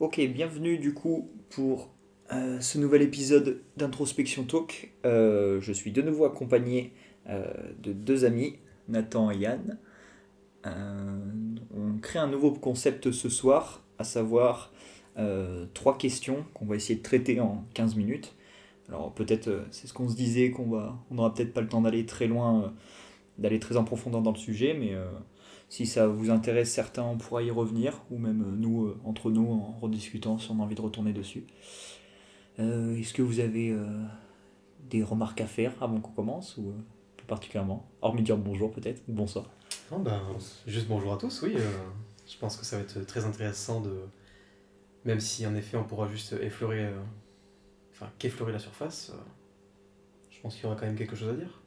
Ok, bienvenue du coup pour euh, ce nouvel épisode d'Introspection Talk. Euh, je suis de nouveau accompagné euh, de deux amis, Nathan et Yann. on crée un nouveau concept ce soir, à savoir trois questions qu'on va essayer de traiter en 15 minutes. Alors peut-être, c'est ce qu'on se disait, qu'on va, on n'aura peut-être pas le temps d'aller très loin, d'aller très en profondeur dans le sujet, mais si ça vous intéresse, certains, on pourra y revenir, ou même euh, nous, euh, entre nous, en rediscutant si on a envie de retourner dessus. Euh, est-ce que vous avez des remarques à faire avant qu'on commence, ou plus particulièrement? Hormis dire bonjour peut-être, ou bonsoir. Non, ben, juste bonjour à tous, oui. je pense que ça va être très intéressant de. Même si en effet on pourra juste effleurer. Enfin, qu'effleurer la surface, je pense qu'il y aura quand même quelque chose à dire.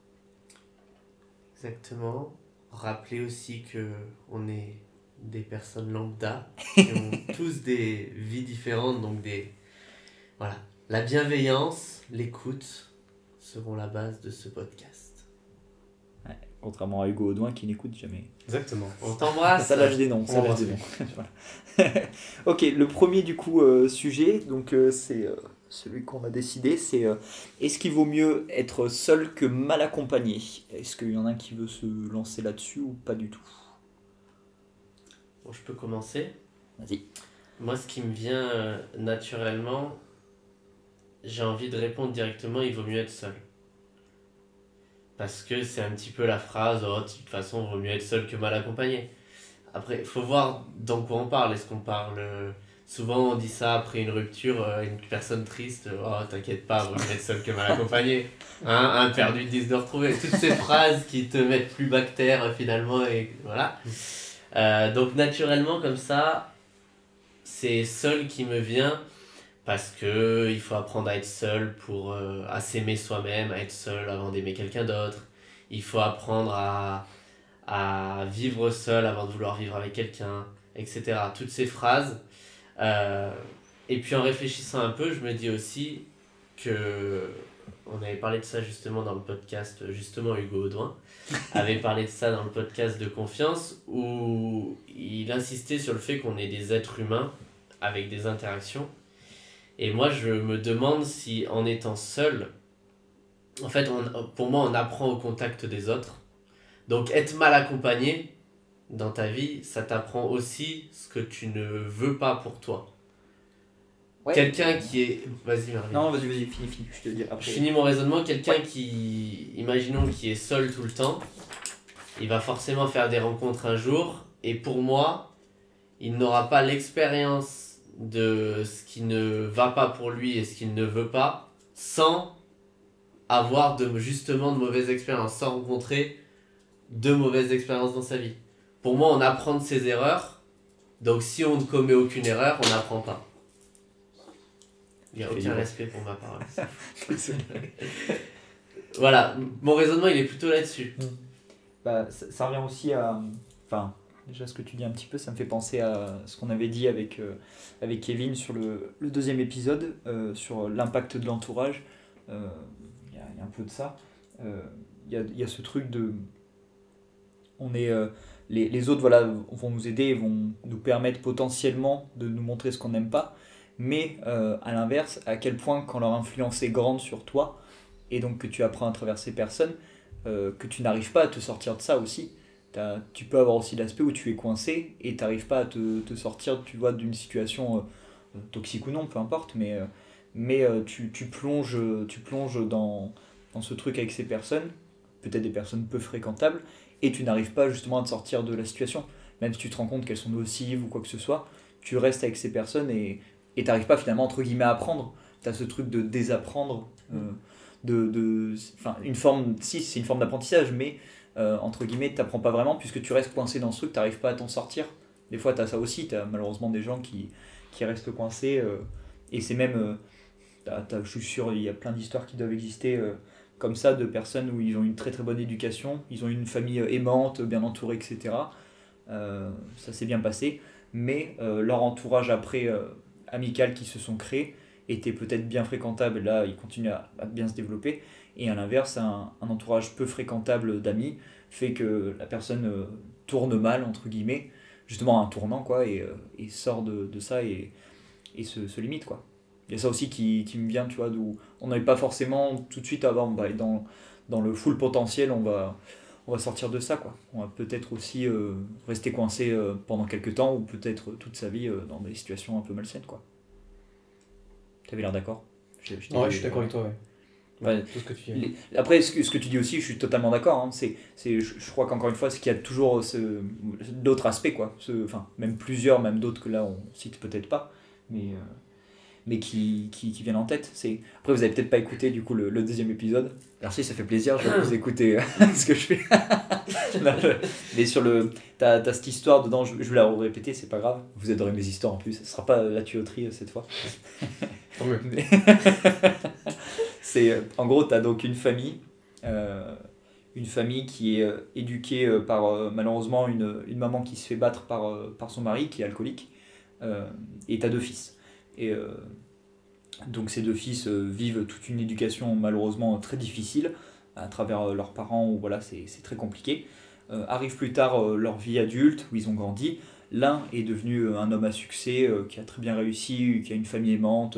Exactement rappeler aussi que on est des personnes lambda qui ont tous des vies différentes donc des voilà. La bienveillance l'écoute seront la base de ce podcast. Contrairement à Hugo Audouin qui n'écoute jamais. Exactement. On t'embrasse. Ça lâche des noms ça lâche des noms. Ok le premier du coup euh, sujet donc euh, c'est euh, celui qu'on a décidé, c'est euh, est-ce qu'il vaut mieux être seul que mal accompagné? Est-ce qu'il y en a un qui veut se lancer là-dessus ou pas du tout? Bon, je peux commencer. Vas-y. Moi, ce qui me vient euh, naturellement, j'ai envie de répondre directement il vaut mieux être seul. Parce que c'est un petit peu la phrase oh, de toute façon, il vaut mieux être seul que mal accompagné. Après, il faut voir dans quoi on parle. Est-ce qu'on parle Souvent, on dit ça après une rupture, euh, une personne triste, euh, oh t'inquiète pas, vous être seul que mal accompagné. Hein, un perdu, dix de retrouver. Toutes ces phrases qui te mettent plus bactère euh, finalement, et voilà. donc, naturellement, comme ça, c'est seul qui me vient parce que il faut apprendre à être seul pour à s'aimer soi-même, à être seul avant d'aimer quelqu'un d'autre. Il faut apprendre à, à vivre seul avant de vouloir vivre avec quelqu'un, etc. Toutes ces phrases euh, et puis en réfléchissant un peu, je me dis aussi que on avait parlé de ça justement dans le podcast, justement Hugo Audouin avait parlé de ça dans le podcast de confiance où il insistait sur le fait qu'on est des êtres humains avec des interactions. Et moi je me demande si en étant seul, en fait on, pour moi on apprend au contact des autres. Donc être mal accompagné, dans ta vie, ça t'apprend aussi ce que tu ne veux pas pour toi. Quelqu'un qui est. Vas-y, Marie. Non, vas-y, vas-y, finis, finis, je te dis après. Je finis mon raisonnement. Quelqu'un qui, imaginons, qui est seul tout le temps, il va forcément faire des rencontres un jour, et pour moi, il n'aura pas l'expérience de ce qui ne va pas pour lui et ce qu'il ne veut pas, sans avoir de, justement de mauvaises expériences, sans rencontrer de mauvaises expériences dans sa vie pour moi, on apprend de ses erreurs. Donc si on ne commet aucune erreur, on n'apprend pas. Il n'y a aucun respect pour ma parole. voilà, mon raisonnement, il est plutôt là-dessus. Hmm. Bah, ça, revient aussi à... Enfin, déjà ce que tu dis un petit peu, ça me fait penser à ce qu'on avait dit avec, euh, avec Kevin sur le, le deuxième épisode, euh, sur l'impact de l'entourage. Euh, il y, y, a un peu de ça. Il y a, y, a, ce truc de... On est les, autres voilà, vont nous aider, vont nous permettre potentiellement de nous montrer ce qu'on n'aime pas, mais euh, à l'inverse, à quel point quand leur influence est grande sur toi, et donc que tu apprends à travers ces personnes, euh, que tu n'arrives pas à te sortir de ça aussi. tu peux avoir aussi l'aspect où tu es coincé et tu n'arrives pas à te, te, sortir tu vois, d'une situation euh, toxique ou non, peu importe, mais, mais tu, tu, plonges, tu plonges dans, dans ce truc avec ces personnes, peut-être des personnes peu fréquentables, et tu n'arrives pas justement à te sortir de la situation. Même si tu te rends compte qu'elles sont nocives ou quoi que ce soit, tu restes avec ces personnes et tu n'arrives pas finalement entre guillemets à apprendre. Tu as ce truc de désapprendre, euh, de, une forme, si c'est une forme d'apprentissage, mais euh, entre guillemets, tu n'apprends pas vraiment puisque tu restes coincé dans ce truc, tu n'arrives pas à t'en sortir. Des fois, tu as ça aussi, tu as malheureusement des gens qui, qui restent coincés euh, et c'est même, je suis sûr, il y a plein d'histoires qui doivent exister comme ça de personnes où ils ont une très très bonne éducation, ils ont une famille euh, aimante, bien entourée, etc. Euh, ça s'est bien passé, mais euh, leur entourage après amical qui se sont créés était peut-être bien fréquentable, là ils continuent à, bien se développer, et à l'inverse, un, entourage peu fréquentable d'amis fait que la personne tourne mal, entre guillemets, justement un tournant, quoi, et, sort de, ça, et se limite quoi. Il y a ça aussi qui, qui me vient, tu vois, d'où on n'avait pas forcément tout de suite avant, bah, dans, dans le full potentiel, on va, on va sortir de ça quoi. On va peut-être aussi euh, rester coincé euh, pendant quelques temps ou peut-être toute sa vie euh, dans des situations un peu malsaines quoi. T'avais l'air d'accord? Je- je Ouais, suis d'accord avec toi, ouais. Ouais. Tout ce que tu dis. les- Après, ce que, ce que tu dis aussi, je suis totalement d'accord. hein, c'est, c'est, je, je crois qu'encore une fois, c'est qu'il y a toujours ce, d'autres aspects, quoi. Ce, enfin, même plusieurs, même d'autres que là, on cite peut-être pas, mais, mais qui, qui, qui viennent en tête. C'est... Après, vous avez peut-être pas écouté, du coup, le, le deuxième épisode. Merci, ça fait plaisir, je vais vous écouter euh, ce que je fais. Non, je- mais sur le... T'as, t'as cette histoire dedans, je, je vais la répéter, c'est pas grave. Vous adorez mes histoires en plus, ce sera pas la tuyauterie euh, cette fois. Mais- c'est euh, en gros, tu as donc une famille, euh, une famille qui est euh, éduquée euh, par malheureusement une, une maman qui se fait battre par, par son mari qui est alcoolique, et tu as deux fils. Et euh, donc ces deux fils euh, vivent toute une éducation malheureusement très difficile à travers euh, leurs parents, où voilà, c'est très compliqué. Arrive plus tard leur vie adulte, où ils ont grandi. L'un est devenu un homme à succès, qui a très bien réussi, qui a une famille aimante,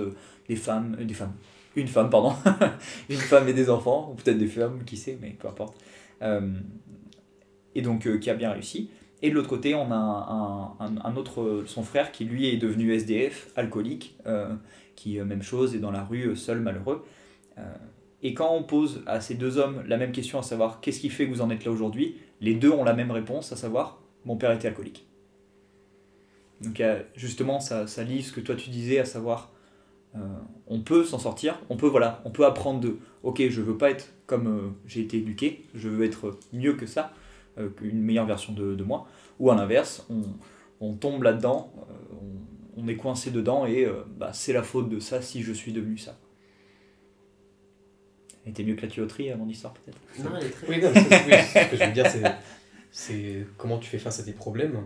des femmes, des femmes, une femme, pardon, une femme et des enfants, ou peut-être des femmes, qui sait, mais peu importe. Et donc qui a bien réussi. Et de l'autre côté, on a un, autre, euh, son frère, qui lui est devenu SDF, alcoolique, euh, qui, euh, même chose, est dans la rue, seul, malheureux. Et quand on pose à ces deux hommes la même question, à savoir qu'est-ce qui fait que vous en êtes là aujourd'hui, les deux ont la même réponse, à savoir mon père était alcoolique. Donc justement, ça, ça lie ce que toi tu disais, à savoir on peut s'en sortir, on peut voilà, on peut apprendre de ok, je veux pas être comme j'ai été éduqué, je veux être mieux que ça, euh, une meilleure version de, de moi, ou à l'inverse, on, on tombe là-dedans, euh, on, on est coincé dedans et euh, bah, c'est la faute de ça si je suis devenu ça. Elle était mieux que la tuyauterie à mon histoire peut-être? Non, elle est très Oui, non, oui, ce que je veux dire, c'est, c'est comment tu fais face à tes problèmes.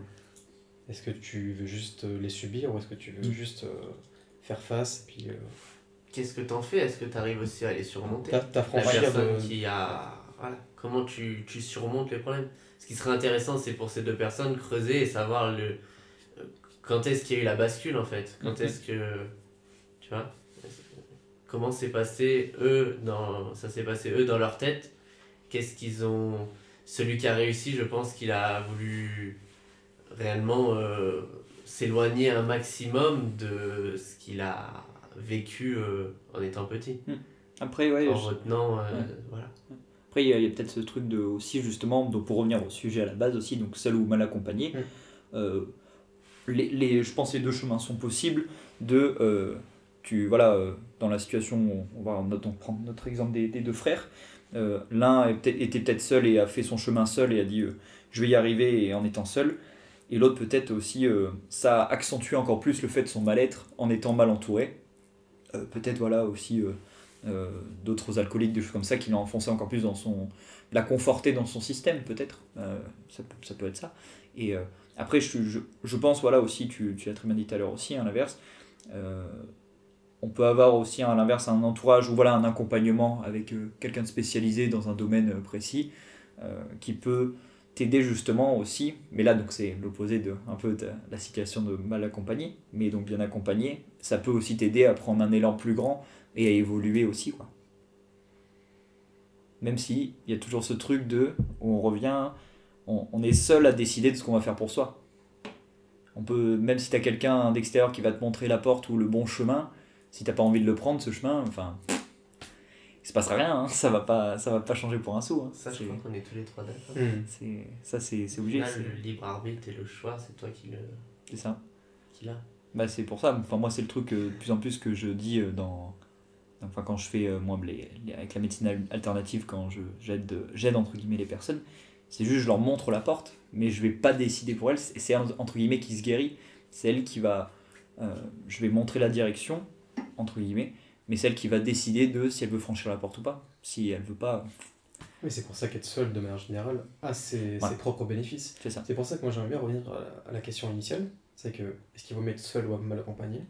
Est-ce que tu veux juste les subir ou est-ce que tu veux juste euh, faire face et puis euh, Qu'est-ce que t'en fais? Est-ce que t'arrives aussi à les surmonter? T'a- La personne de. qui a. Voilà. Comment tu, tu surmontes les problèmes? Ce qui serait intéressant, c'est pour ces deux personnes creuser et savoir le. Quand est-ce qu'il y a eu la bascule en fait? Quand Mhm. est-ce que. Tu vois? Comment s'est passé eux dans. Ça s'est passé eux dans leur tête? Qu'est-ce qu'ils ont. Celui qui a réussi, je pense qu'il a voulu réellement euh, s'éloigner un maximum de ce qu'il a vécu euh, en étant petit. Après, ouais, en je- retenant. euh, Ouais. Voilà. Après, il y a, peut-être ce truc de aussi justement, donc pour revenir au sujet à la base aussi, donc seul ou mal accompagné. Mm. euh, les, les, je pense que les deux chemins sont possibles. De, euh, tu voilà, euh, dans la situation, où on va donc prendre notre exemple des, des deux frères. L'un était peut-être seul et a fait son chemin seul et a dit je vais y arriver et en étant seul. Et l'autre peut-être aussi, ça accentue encore plus le fait de son mal-être en étant mal entouré. Peut-être voilà aussi euh, d'autres alcooliques, des choses comme ça, qui l'ont enfoncé encore plus dans son. l'a conforté dans son système, peut-être. Euh, ça, ça peut être ça. Et euh, après, je, je, je pense, voilà aussi, tu, tu l'as très bien dit tout à l'heure aussi, à l'inverse. on peut avoir aussi à l'inverse un entourage ou voilà un accompagnement avec quelqu'un de spécialisé dans un domaine précis qui peut t'aider justement aussi mais là donc c'est l'opposé de un peu de la situation de mal accompagné mais donc bien accompagné ça peut aussi t'aider à prendre un élan plus grand et à évoluer aussi quoi même si il y a toujours ce truc de où on revient on, on est seul à décider de ce qu'on va faire pour soi on peut même si tu as quelqu'un d'extérieur qui va te montrer la porte ou le bon chemin si t'as pas envie de le prendre ce chemin enfin il se passera rien hein, ça va pas ça va pas changer pour un sou hein. Ça, je C'est- crois qu'on est tous les trois d'accord. Hmm. c'est ça c'est c'est obligé Là, le libre arbitre et le choix, c'est toi qui le c'est ça qui l'a. Bah, c'est pour ça. Enfin, moi, c'est le truc euh, de plus en plus que je dis euh, dans. Enfin, quand je fais, euh, moi, les, les- avec la médecine al- alternative, quand je j'aide, euh, j'aide entre guillemets les personnes, c'est juste je leur montre la porte, mais je vais pas décider pour elles. Et c'est entre guillemets qui se guérit. C'est elle qui va. euh, je vais montrer la direction, entre guillemets, mais c'est elle qui va décider de si elle veut franchir la porte ou pas. Si elle veut pas, Oui, c'est pour ça qu'être seul, de manière générale, a ses, Ouais. ses propres bénéfices. c'est ça. C'est pour ça que moi j'aimerais bien revenir à la, à la question initiale. C'est que, est-ce qu'il vaut mieux être seul ou mal accompagné?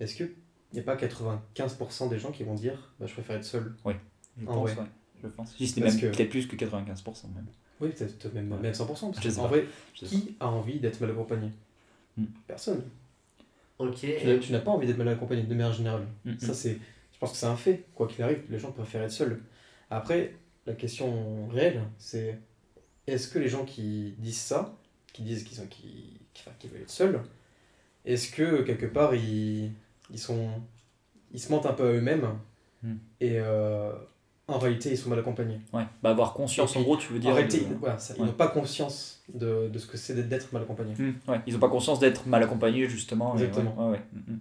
Est-ce qu'il n'y a pas 95% des gens qui vont dire bah, je préfère être seul Je Ah pense, ouais. ouais. Je pense. Si même que- peut-être plus que 95% même. Oui, peut-être même, Ouais. même 100%. Parce Je sais qu'en pas. vrai, Je sais qui a envie d'être mal accompagné? Hmm. Personne. Ok. Tu n'as- tu n'as pas envie d'être mal accompagné de manière générale. Mhm. Ça, c'est, je pense que c'est un fait. Quoi qu'il arrive, les gens préfèrent être seuls. Après, la question réelle, c'est est-ce que les gens qui disent ça, qui disent qu'ils sont, qui, qui, enfin, qu'ils veulent être seuls, est-ce que quelque part ils, ils sont, ils se mentent un peu à eux-mêmes Mhm. et euh, en réalité ils sont mal accompagnés. Ouais, bah avoir conscience, en gros, tu veux dire. en réalité, de- voilà, ça, ils n'ont pas conscience de, de ce que c'est d'être- mal accompagné. Hmm, ouais, ils ont pas conscience d'être mal accompagnés, justement. et ouais, Exactement. ouais, ouais. Hmm, hmm.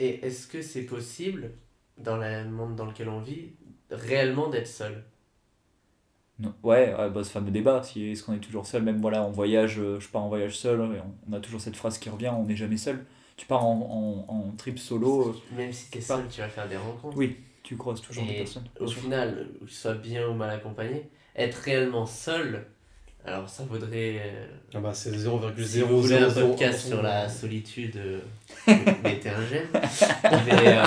Et est-ce que c'est possible, dans le monde dans lequel on vit, réellement d'être seul? Non. Ouais, ouais, bah, ce fameux débat, si est-ce qu'on est toujours seul, même voilà, en voyage, euh, je pars en voyage seul, et on, on a toujours cette phrase qui revient, on n'est jamais seul. Tu pars en, en, en trip solo, Même si t'es Pas- seul, tu vas faire des rencontres. oui, tu croises toujours des Et personnes. Au sûr. final, que tu sois bien ou mal accompagné, être réellement seul, alors ça vaudrait. euh, Ah bah, c'est 0,000. Si vous voulez un podcast sur la solitude, euh, mettez un j'aime. Mais, euh,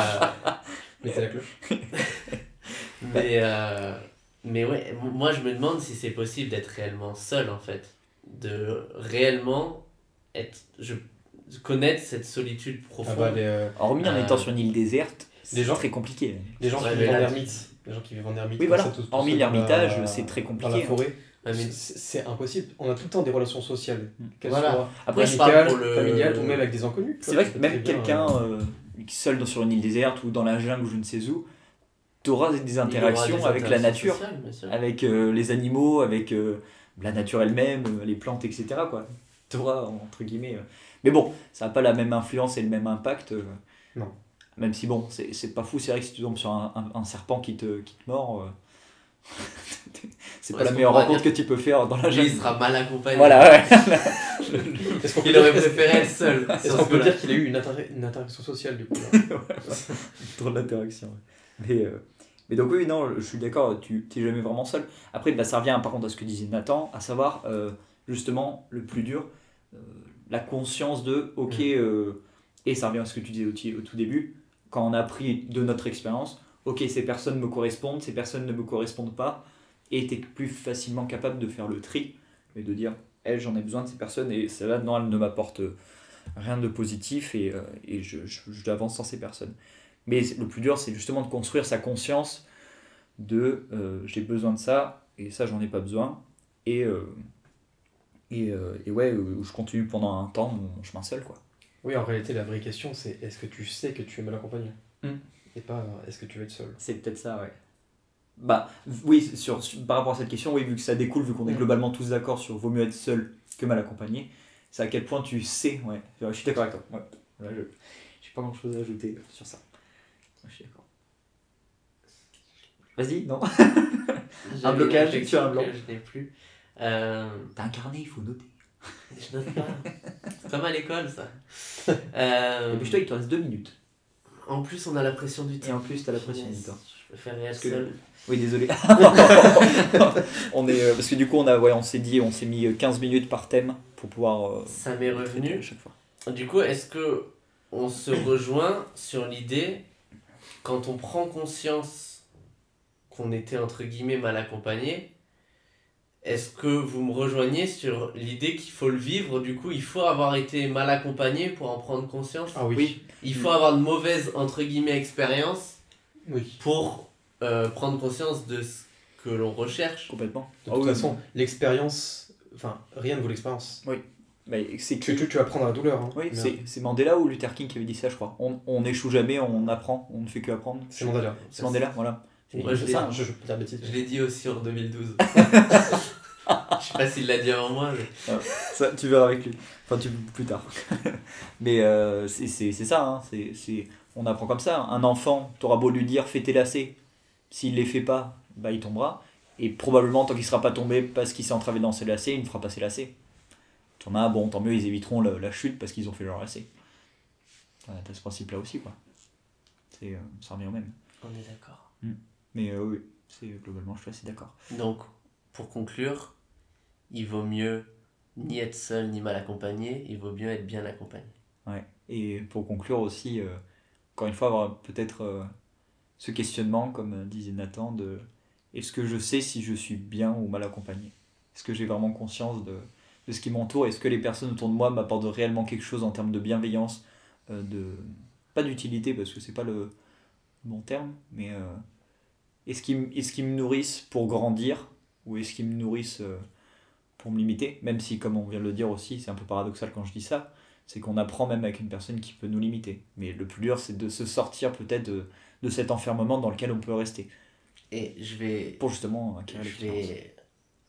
Mettez la cloche. mais, euh, mais ouais, moi je me demande si c'est possible d'être réellement seul en fait. De réellement être. Je, connaître cette solitude Ah profonde. bah, les, euh, Hormis en Euh, étant sur une île déserte, c'est les gens- très compliqué. les gens qui vivent en ermite. Les gens qui vivent en ermite. Oui, voilà. ça, tout- tout Hormis dans l'ermitage, c'est très Dans compliqué. la forêt. Ouais, mais- C'est c'est impossible. On a tout le temps des relations sociales. Mm. Qu'elles Voilà. soient Après, je parle amicales, pour le- familiales ou même avec des inconnus. C'est vrai que même quelqu'un euh, euh, seul dans- sur une île déserte ou dans la jungle ou je ne sais où, tu auras des aura interactions des avec la nature, sociales, avec euh, les animaux, avec la nature elle-même, les plantes, etc. Quoi. Tu auras, entre guillemets. Mais bon, ça n'a pas la même influence et le même impact. euh, Non. Même si bon, c'est c'est pas fou, c'est vrai que si tu tombes sur un, un- un serpent qui te, qui te mord, euh, c'est pas la meilleure rencontre que tu peux faire dans la Lui, il jungle. sera mal accompagné. Voilà, ouais. Est-ce qu'on aurait préféré être seul. Est-ce qu'on peut dire qu'il a eu une, inter- une interaction sociale du coup Trop d'interaction. ouais. Mais, euh, mais donc oui, non, je suis d'accord, tu t'es jamais vraiment seul. Après, bah, ça revient par contre à ce que disait Nathan, à savoir euh, justement le plus dur, euh, la conscience de, ok, euh, et ça revient à ce que tu disais au, au tout début, quand on a appris de notre expérience, ok, ces personnes me correspondent, ces personnes ne me correspondent pas, et tu es plus facilement capable de faire le tri, mais de dire, elle, j'en ai besoin de ces personnes, et celle-là, non, elle ne m'apporte rien de positif, et, euh, et je, je, je avance sans ces personnes. Mais le plus dur, c'est justement de construire sa conscience de euh, j'ai besoin de ça et ça, j'en ai pas besoin. Et, euh, et, euh, et ouais, euh, je continue pendant un temps mon chemin seul. quoi. Oui, en réalité, la vraie question c'est est-ce que tu sais que tu es mal accompagné Mm. Et pas euh, est-ce que tu veux être seul? C'est peut-être ça, ouais. Bah oui, sur, sur- par rapport à cette question, oui, vu que ça découle, vu qu'on est Mm. globalement tous d'accord sur vaut mieux être seul que mal accompagné, c'est à quel point tu sais, ouais. Je suis d'accord avec toi. Ouais. Là, je j'ai pas grand chose à ajouter sur ça. Je suis d'accord. Vas-y, non? J'avais blocage, tu as un blanc. Je n'ai plus. Euh, T'as un carnet, il faut noter. je note pas. C'est comme à l'école, ça. Euh, Dépêche-toi, il te reste deux minutes. en plus, on a la pression du Et temps. en plus, t'as la pression Yes. du temps. Je être Parce que- seul. Oui, désolé. on est, euh, parce que du coup, on, a, ouais, on s'est dit, on s'est mis euh, 15 minutes par thème pour pouvoir. euh, Ça m'est à revenu. chaque fois. Du coup, est-ce que on se rejoint sur l'idée, quand on prend conscience qu'on était entre guillemets mal accompagné, est-ce que vous me rejoignez sur l'idée qu'il faut le vivre? Du coup, il faut avoir été mal accompagné pour en prendre conscience? Ah oui. Oui. Il faut avoir de mauvaises entre guillemets expériences Oui. pour euh, prendre conscience de ce que l'on recherche. Complètement. De Ah toute oui. façon, l'expérience, enfin, rien ne vaut l'expérience. Bah, c'est Tu, qui tu, tu apprends dans la douleur. Hein. Oui, Mais, c'est c'est Mandela ou Luther King qui avait dit ça, je crois. On on n'échoue jamais, on apprend, on ne fait que apprendre. C'est Mandela. C'est Mandela, voilà. Moi, je ça, je, l'ai dit aussi en 2012. Je sais pas s'il l'a dit avant moi, mais Ça, tu verras avec lui. Enfin, tu, plus tard. Mais euh, c'est c'est- c'est ça, hein. c'est c'est- on apprend comme ça. Un enfant, t'auras beau lui dire fais tes lacets. S'il les fait pas, bah, il tombera. Et probablement, tant qu'il sera pas tombé parce qu'il s'est entravé dans ses lacets, il ne fera pas ses lacets. T'en as, bon, tant mieux, ils éviteront le- la chute parce qu'ils ont fait leur lacets. T'as t'as ce principe-là aussi, quoi. C'est, euh, ça revient au même. on est d'accord. Mais euh, oui, c'est globalement, je suis assez d'accord. Donc, pour conclure, il vaut mieux ni être seul ni mal accompagné, il vaut mieux être bien accompagné. Ouais. Et pour conclure aussi, euh, encore une fois, avoir peut-être euh, ce questionnement, comme disait Nathan, de est-ce que je sais si je suis bien ou mal accompagné? Est-ce que j'ai vraiment conscience de, de ce qui m'entoure? Est-ce que les personnes autour de moi m'apportent réellement quelque chose en termes de bienveillance, euh, de pas d'utilité parce que c'est pas le bon terme, mais est-ce qu'ils qu'ils me nourrissent pour grandir ou est-ce qu'ils me nourrissent euh, pour me limiter? Même si, comme on vient de le dire aussi, c'est un peu paradoxal quand je dis ça, c'est qu'on apprend même avec une personne qui peut nous limiter. Mais le plus dur, c'est de se sortir peut-être de, de cet enfermement dans lequel on peut rester. Et je vais, pour justement acquérir je vais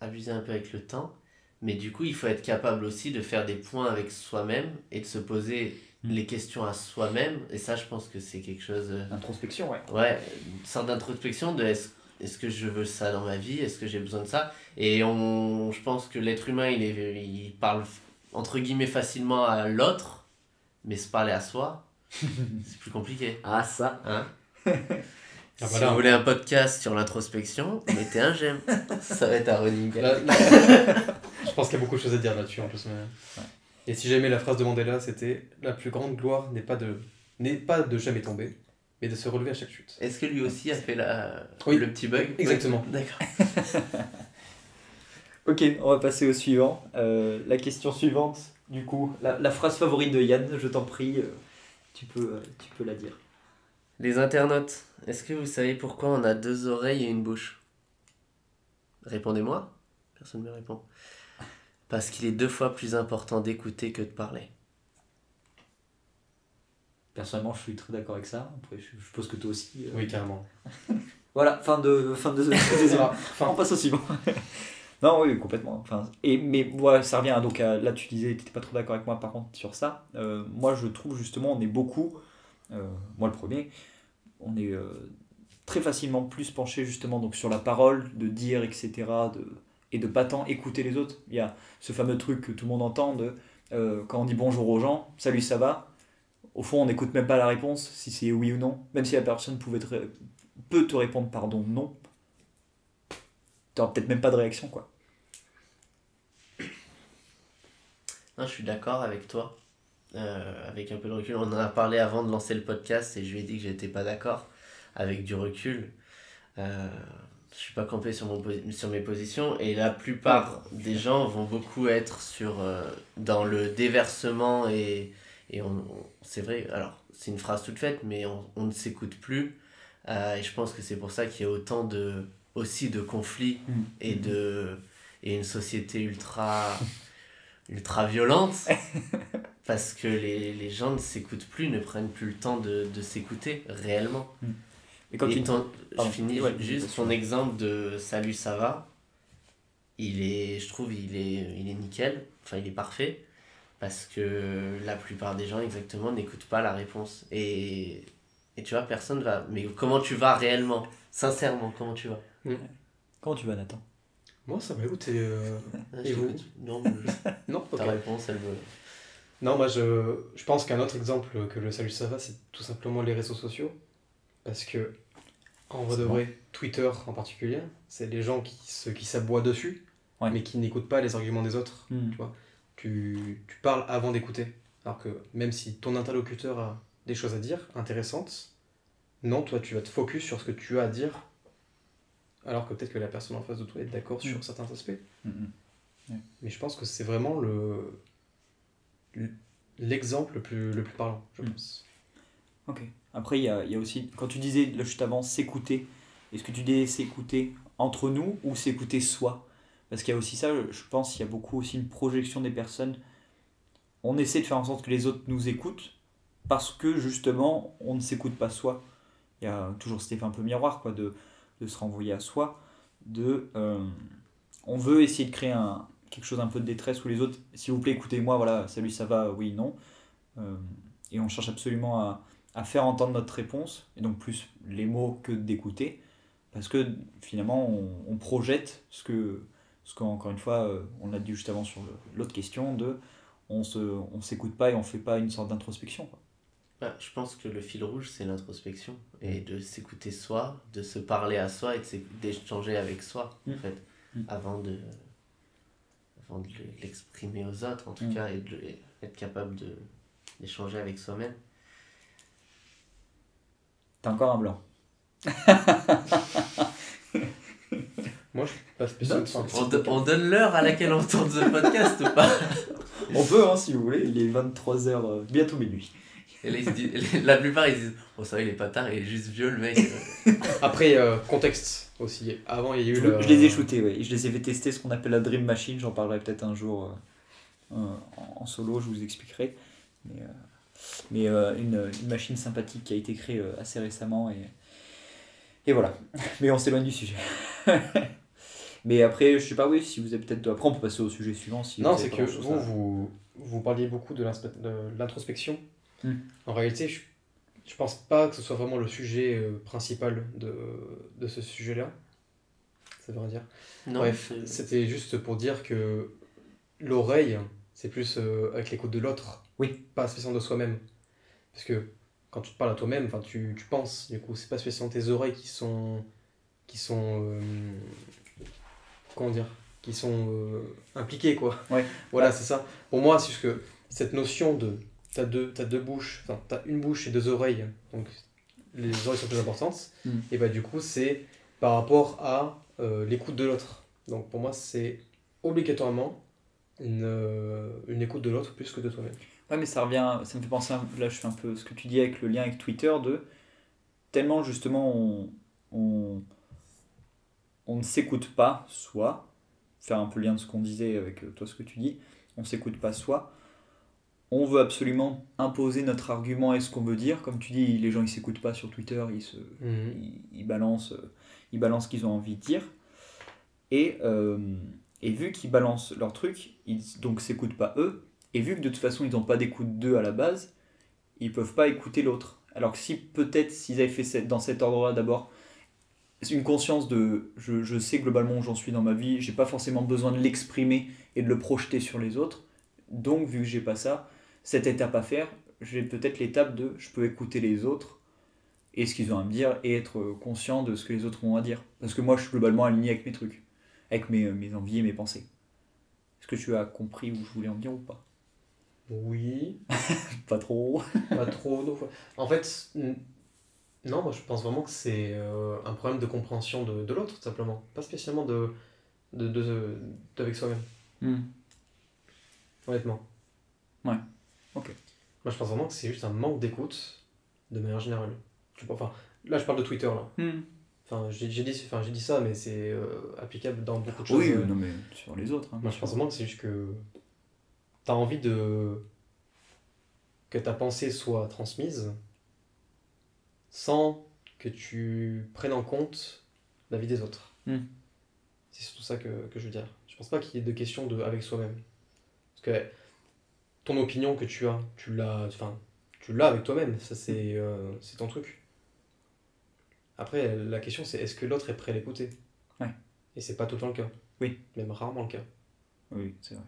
abuser un peu avec le temps, mais du coup, il faut être capable aussi de faire des points avec soi-même et de se poser Mm. les questions à soi-même. Et ça, je pense que c'est quelque chose. euh, Introspection, ouais. Ouais, une sorte d'introspection de est-ce est-ce que je veux ça dans ma vie Est-ce que j'ai besoin de ça? Et on, je pense que l'être humain, il, est, il parle entre guillemets facilement à l'autre, mais se parler à soi, c'est plus compliqué. Ah, ça Hein? Ah, si voilà. vous voulez un podcast sur l'introspection, mettez un j'aime. Ça va être un running gag. Là- là- je pense qu'il y a beaucoup de choses à dire là-dessus en plus. mais- Et si jamais la phrase de Mandela c'était La plus grande gloire n'est pas de n'est pas de jamais tomber, mais de se relever à chaque chute. Est-ce que lui aussi a fait la... Oui. le petit bug? Exactement. D'accord. Ok, on va passer au suivant. Euh, la question suivante, du coup, la, la phrase favorite de Yann, je t'en prie, euh, tu, peux, euh, tu peux la dire. Les internautes, est-ce que vous savez pourquoi on a deux oreilles et une bouche? Répondez-moi. Personne ne me répond. Parce qu'il est deux fois plus important d'écouter que de parler. Personnellement, je suis très d'accord avec ça. Après, je, je suppose que toi aussi. euh. Oui, carrément. Voilà, fin de. Fin de, deuxième- Ah, on passe au suivant. non, oui, complètement. Enfin, et, mais voilà, ça revient. à- Donc à- là, tu disais, tu n'étais pas trop d'accord avec moi par contre sur ça. Euh, moi, je trouve justement, on est beaucoup, euh, moi le premier, on est euh, très facilement plus penché justement donc, sur la parole, de dire, etc. De, et de pas tant écouter les autres. Il y a ce fameux truc que tout le monde entend de euh, quand on dit bonjour aux gens, salut, ça va. Au fond, on n'écoute même pas la réponse, si c'est oui ou non. Même si la personne pouvait te peut te répondre pardon, non. T'auras peut-être même pas de réaction, quoi. Je suis d'accord avec toi. Euh, avec un peu de recul. On en a parlé avant de lancer le podcast et je lui ai dit que j'étais pas d'accord. Avec du recul. Euh, je suis pas campé sur, mon sur mes positions et la plupart des gens vont beaucoup être sur, euh, dans le déversement et, et on, on- c'est vrai, alors c'est une phrase toute faite, mais on, on ne s'écoute plus. Euh, et je pense que c'est pour ça qu'il y a autant de, aussi de conflits Mm. et de et une société ultra ultra violente parce que les, les gens ne s'écoutent plus ne prennent plus le temps de, de s'écouter réellement Et quand et tu je finis Ouais, juste ton exemple de salut ça va. Il est je trouve il est il est nickel. Enfin il est parfait. Parce que la plupart des gens exactement n'écoutent pas la réponse. Et et tu vois personne va mais comment tu vas réellement? Sincèrement comment tu vas? Comment tu vas, Nathan? Moi ça va écouter. euh, Ah, Et vous? non je- Non, ta réponse elle me Non, moi je, je pense qu'un autre exemple que le salut ça va, c'est tout simplement les réseaux sociaux. Parce que, en vrai de vrai, Twitter en particulier, c'est les gens qui qui s'aboient dessus, Ouais. mais qui n'écoutent pas les arguments des autres. Hmm. Tu, tu parles avant d'écouter. Alors que même si ton interlocuteur a des choses à dire intéressantes, non, toi tu vas te focus sur ce que tu as à dire, alors que peut-être que la personne en face de toi est d'accord sur Mm. certains aspects. Mm, Mais je pense que c'est vraiment le l'exemple le plus, le plus parlant, je pense. Ok. Après, il y a, y a aussi, quand tu disais là, juste avant s'écouter, est-ce que tu disais s'écouter entre nous ou s'écouter soi? Parce qu'il y a aussi ça, je pense, il y a beaucoup aussi une projection des personnes. On essaie de faire en sorte que les autres nous écoutent parce que justement, on ne s'écoute pas soi. Il y a toujours cet effet un peu miroir, quoi, de, de se renvoyer à soi. De, euh, on veut essayer de créer un, quelque chose un peu de détresse où les autres, s'il vous plaît, écoutez-moi, voilà, salut, ça va, oui, non. Euh, et on cherche absolument à, à faire entendre notre réponse, et donc plus les mots que d'écouter, parce que finalement on, on projette ce que, ce qu'encore une fois, euh, on l'a dit juste avant sur l'autre question, de on se, on s'écoute pas et on fait pas une sorte d'introspection. Bah, je pense que le fil rouge, c'est l'introspection. Et de s'écouter soi, de se parler à soi et d'échanger avec soi, en fait, Mm. avant de, avant de le- l'exprimer aux autres, en tout Mm. cas, et de et être capable d'échanger avec soi-même. T'as encore un blanc. Moi, je suis pas spécialement. On, do- on donne l'heure à laquelle on tourne ce podcast ou pas? On peut, hein, si vous voulez, il est 23h, bientôt minuit. Et là, ils se disent- la plupart, ils disent Oh, ça va, il est pas tard, il est juste vieux, le mec. Après, euh, contexte aussi. Avant, il y a eu Je, le... je les ai shootés, ouais. Je les ai fait tester ce qu'on appelle la Dream Machine. J'en parlerai peut-être un jour euh, euh, en en solo, je vous expliquerai. Mais, euh, mais euh, une, une machine sympathique qui a été créée euh, assez récemment. Et, et voilà. Mais on s'éloigne du sujet. mais après, je sais pas, oui, si vous avez peut-être. Après, on peut passer au sujet suivant. Si Non, c'est que vous, à- vous, vous parliez beaucoup de l'introspection. Hmm. En réalité, je, je pense pas que ce soit vraiment le sujet euh, principal de, de ce sujet-là. Ça veut rien dire. Non, Bref, c'était juste pour dire que l'oreille, c'est plus euh, avec l'écoute de l'autre. Oui. Pas spécialement de soi-même. Parce que quand tu te parles à toi-même, enfin, tu, tu penses, du coup, c'est pas spécialement tes oreilles qui sont. qui sont. euh, comment dire Qui sont euh, impliquées, quoi. Ouais. Voilà, Ouais. c'est ça. Pour moi, c'est juste que cette notion de. T'as deux, t'as deux bouches, enfin, t'as une bouche et deux oreilles, donc les oreilles sont plus importantes. Mm. Et bah, du coup, c'est par rapport à euh, l'écoute de l'autre. Donc, pour moi, c'est obligatoirement une, une écoute de l'autre plus que de toi-même. Ouais, mais ça revient, ça me fait penser, là je fais un peu ce que tu dis avec le lien avec Twitter, de tellement justement on, on, on ne s'écoute pas soi, faire un peu le lien de ce qu'on disait avec euh, toi ce que tu dis, on s'écoute pas soi, on veut absolument imposer notre argument et ce qu'on veut dire, comme tu dis, les gens ils s'écoutent pas sur Twitter, ils se, ils, ils balancent, euh, ils balancent ce qu'ils ont envie de dire. Et, euh, et vu qu'ils balancent leur truc, ils donc s'écoutent pas eux. Et vu que de toute façon ils n'ont pas d'écoute d'eux à la base, ils peuvent pas écouter l'autre. Alors que si peut-être s'ils avaient fait dans cet ordre-là d'abord, une conscience de je, sais globalement où j'en suis dans ma vie, j'ai pas forcément besoin de l'exprimer et de le projeter sur les autres. Donc vu que j'ai pas ça, cette étape à faire, j'ai peut-être l'étape de je peux écouter les autres et ce qu'ils ont à me dire et être conscient de ce que les autres ont à dire. Parce que moi je suis globalement aligné avec mes trucs, avec mes, mes envies et mes pensées. Est-ce que tu as compris où je voulais en venir ou pas? Oui, Pas trop. pas trop. non. En fait, non, moi je pense vraiment que c'est euh, un problème de compréhension de, de l'autre, tout simplement. Pas spécialement de, de, de- d'avec soi-même, honnêtement. Ouais, ok. Moi je pense vraiment que c'est juste un manque d'écoute de manière générale. Enfin, là je parle de Twitter, là. Enfin, j'ai, dit, enfin, dit ça, mais c'est euh, applicable dans beaucoup de choses. Oui, euh, non mais sur les autres. hein, Moi, je pense vraiment que c'est juste que tu as envie de que ta pensée soit transmise sans que tu prennes en compte la vie des autres. Hmm. C'est surtout ça que, que je veux dire. Je pense pas qu'il y ait de question de avec soi-même. Parce que ton opinion que tu as, tu l'as, enfin, tu l'as avec toi-même. Ça, c'est euh, c'est ton truc. Après, la question, c'est est-ce que l'autre est prêt à l'écouter? Ouais. Et c'est pas tout le temps le cas. Oui. Même rarement le cas. Oui, c'est vrai.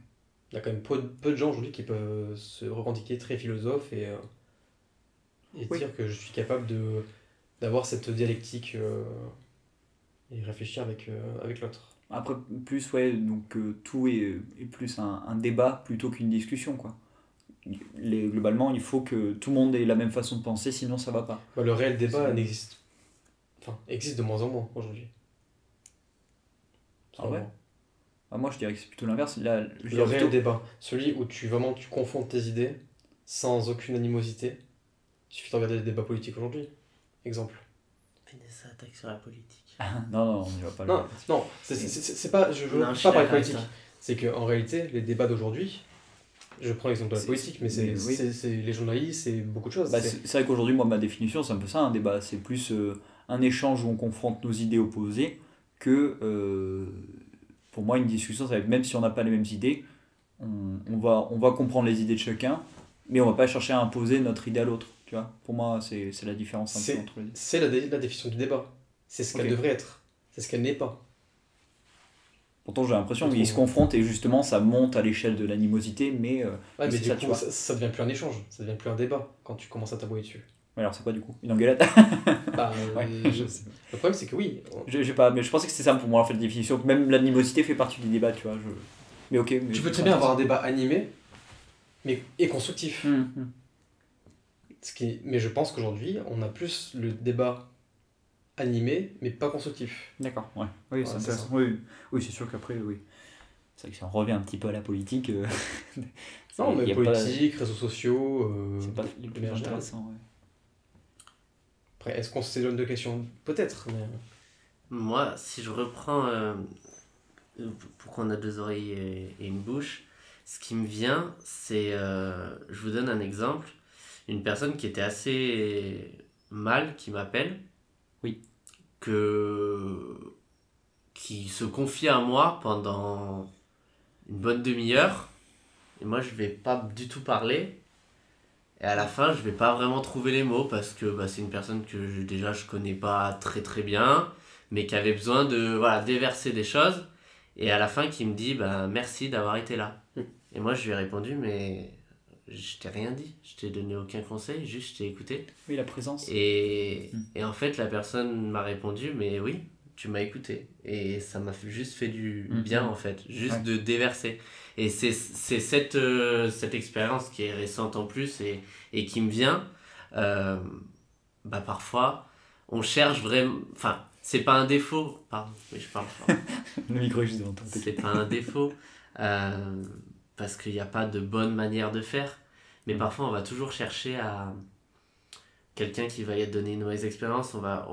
Il y a quand même peu, de- peu de gens aujourd'hui qui peuvent se revendiquer très philosophes et, euh, et Oui. dire que je suis capable de d'avoir cette dialectique euh, et réfléchir avec, euh, avec l'autre. Après, plus, ouais, donc euh, tout est, est plus un, un débat plutôt qu'une discussion, quoi. Les, globalement, il faut que tout le monde ait la même façon de penser, sinon ça va pas. Bah, le réel débat C'est- n'existe enfin, existe de moins en moins aujourd'hui. Ah ouais? Ah, moi, je dirais que c'est plutôt l'inverse. Là, je Le réel plutôt- débat, celui où tu vraiment tu confonds tes idées sans aucune animosité. Il suffit de regarder les débats politiques aujourd'hui. Exemple. Vanessa attaque sur la politique. non, non, on n'y va pas. Non, là. non, c'est c'est- c'est- c'est pas, je veux Non, pas je parler politique. C'est qu'en réalité, les débats d'aujourd'hui, je prends l'exemple de la C'est- politique, mais c'est mais oui. c'est- c'est les journalistes, c'est beaucoup de choses. Bah, c'est vrai qu'aujourd'hui, moi, ma définition, c'est un peu ça, un débat. C'est plus euh, un échange où on confronte nos idées opposées que, euh, pour moi, une discussion, ça va être même si on n'a pas les mêmes idées, on, on va, on va comprendre les idées de chacun, mais on va pas chercher à imposer notre idée à l'autre. Tu vois Pour moi, c'est la différence un peu entre les deux. C'est la, la définition du débat. C'est ce qu'elle devrait être. C'est ce qu'elle n'est pas. Pourtant, j'ai l'impression qu'ils se confrontent et justement, ça monte à l'échelle de l'animosité, mais. euh, Ouais, Mais du ça, coup, tu vois. ça, ça devient plus un échange, ça devient plus un débat quand tu commences à t'abouiller dessus. Alors, c'est quoi du coup? Une engueulade? Bah, euh, Ouais, je- je sais. Le problème, c'est que oui, on- Je, je sais pas, mais je pensais que c'était ça pour moi en fait la définition. Même l'animosité fait partie du débat, tu vois. Je... Mais ok. Mais tu peux très bien avoir un débat animé mais, et constructif. Hum, hum. Ce qui, mais je pense qu'aujourd'hui, on a plus le débat animé mais pas constructif. D'accord, ouais. Oui, c'est intéressant. Oui, oui c'est sûr qu'après, oui. C'est vrai que si on revient un petit peu à la politique, euh, Non, mais pas- politique, réseaux sociaux. euh, C'est pas de plus intéressants. ouais. Après, est-ce qu'on s'éloigne de questions Peut-être, mais. Moi, si je reprends euh, pourquoi on a deux oreilles et, et une bouche, ce qui me vient, c'est. euh, je vous donne un exemple. Une personne qui était assez mal, qui m'appelle. Oui. Que. qui se confie à moi pendant une bonne demi-heure. Et moi, je vais pas du tout parler. Et à la fin, je vais pas vraiment trouver les mots parce que bah, c'est une personne que je- déjà je connais pas très très bien, mais qui avait besoin de voilà, déverser des choses. Et à la fin, qui me dit bah, merci d'avoir été là. Et moi, je lui ai répondu mais je t'ai rien dit, je t'ai donné aucun conseil, juste je t'ai écouté. Oui, la présence. Et, Mm. et en fait, la personne m'a répondu, mais oui, tu m'as écouté. Et ça m'a juste fait du Mm. bien, en fait, juste Ouais. de déverser. Et c'est cette, euh, cette expérience qui est récente en plus et, et qui me vient. euh, bah, parfois, on cherche vraiment. Enfin, c'est pas un défaut. Pardon, mais je parle fort. Le micro est juste devant toi. c'est pas un défaut. euh, parce qu'il n'y a pas de bonne manière de faire. Mais Mm. parfois, on va toujours chercher à. Quelqu'un qui va y donner une mauvaise expérience, on va.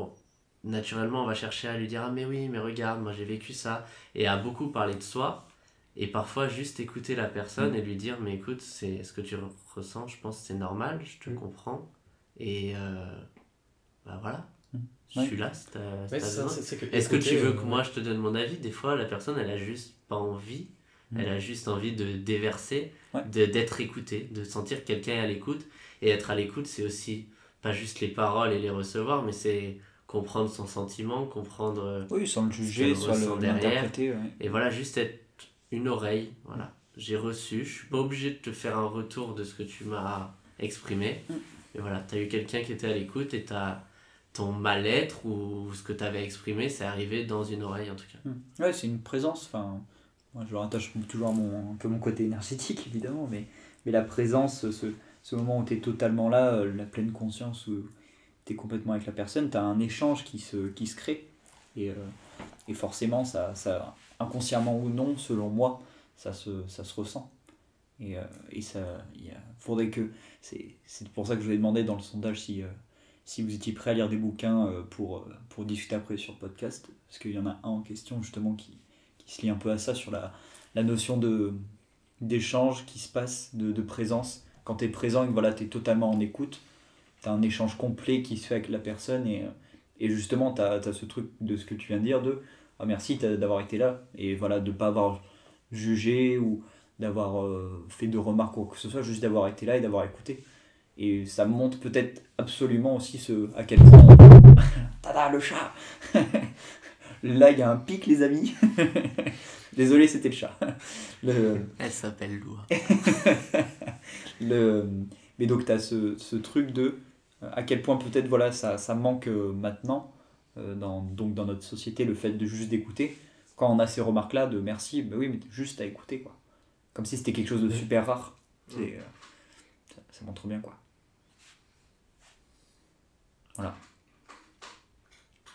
Naturellement, on va chercher à lui dire Ah, mais oui, mais regarde, moi j'ai vécu ça. Et à beaucoup parler de soi. Et parfois, juste écouter la personne Mm. et lui dire Mais écoute, c'est ce que tu re- ressens, je pense que c'est normal, je te Mm. comprends. Et. euh, bah voilà. Mm. Je suis là, c'est que Est-ce que tu veux que moi je te donne mon avis? Des fois, la personne, elle a juste pas envie. Elle a juste envie de déverser, Ouais. de- d'être écoutée, de sentir que quelqu'un est à l'écoute. Et être à l'écoute, c'est aussi pas juste les paroles et les recevoir, mais c'est comprendre son sentiment, comprendre. euh, Oui, sans le juger, le- derrière. ouais. Et voilà, juste être une oreille. Voilà. J'ai reçu, je suis pas obligé de te faire un retour de ce que tu m'as exprimé. Mm. Mais voilà, tu as eu quelqu'un qui était à l'écoute et t'as ton mal-être ou ce que tu avais exprimé, c'est arrivé dans une oreille en tout cas. Hmm. Ouais, c'est une présence. Enfin, moi, je rattache toujours à mon, un peu mon côté énergétique, évidemment, mais, mais la présence, ce, ce moment où tu es totalement là, euh, la pleine conscience, où complètement avec la personne, tu as un échange qui se, qui se crée. Et, euh, et forcément, ça, ça, inconsciemment ou non, selon moi, ça se, ça se ressent. Et, euh, et ça, il faudrait que. C'est pour ça que je vous ai demandé dans le sondage si, euh, si vous étiez prêt à lire des bouquins pour, pour discuter après sur le podcast, parce qu'il y en a un en question justement qui, qui se lie un peu à ça, sur la, la notion d'échange qui se passe, de, de présence. Quand tu es présent et que voilà, tu es totalement en écoute, as un échange complet qui se fait avec la personne et, euh, et justement, tu as, ce truc de ce que tu viens de dire de ah, merci d'avoir été là et voilà, de pas avoir jugé ou d'avoir euh, fait de remarques ou quoi que ce soit, juste d'avoir été là et d'avoir écouté. Et ça montre peut-être absolument aussi ce, à quel point. Tada, le chat Là, il y a un pic, les amis. Désolé, c'était le chat. Le, Elle s'appelle Loua. le, mais donc, tu as ce, ce truc de euh, à quel point peut-être voilà, ça, ça manque euh, maintenant euh, dans, donc dans notre société, le fait de juste d'écouter. Quand on a ces remarques-là de merci, ben oui, mais juste à écouter. Quoi. Comme si c'était quelque chose de super rare. C'est, euh, ça, ça montre bien quoi. Voilà.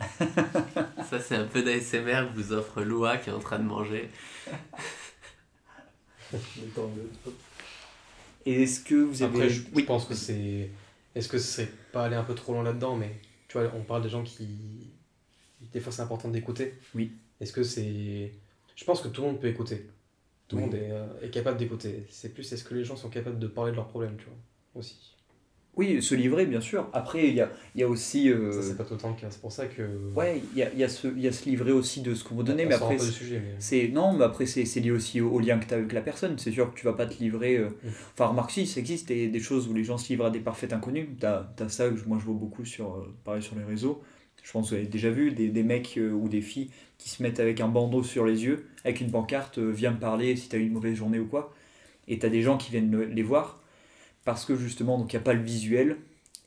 Ça, c'est un peu d'ASMR que vous offre Loua qui est en train de manger. Et est-ce que vous avez. Après, je, je oui. pense que c'est. Est-ce que ce serait pas aller un peu trop loin là-dedans Mais tu vois, on parle des gens qui. Des fois, c'est important d'écouter. Oui. Est-ce que c'est. Je pense que tout le monde peut écouter. Tout le Oui. monde est, euh, est capable d'écouter. C'est plus est-ce que les gens sont capables de parler de leurs problèmes, tu vois, aussi. Oui, se livrer, bien sûr. Après, il y a, y a aussi. euh, Ça, c'est pas tout le temps le cas. C'est pour ça que. Ouais, il y a, y, a ce- y a se livrer aussi de ce qu'on vous donner, on mais après. sujet, mais. C'est non, mais après c'est c'est lié aussi au, au lien que tu as avec la personne. C'est sûr que tu vas pas te livrer. euh. Enfin, remarque si, ça existe des, des choses où les gens se livrent à des parfaits inconnus. Tu as, ça que moi je vois beaucoup sur, euh, pareil sur les réseaux. Je pense que vous avez déjà vu des, des mecs ou des filles qui se mettent avec un bandeau sur les yeux, avec une pancarte, viens me parler si tu as eu une mauvaise journée ou quoi. Et tu as des gens qui viennent le- les voir parce que justement, il n'y a pas le visuel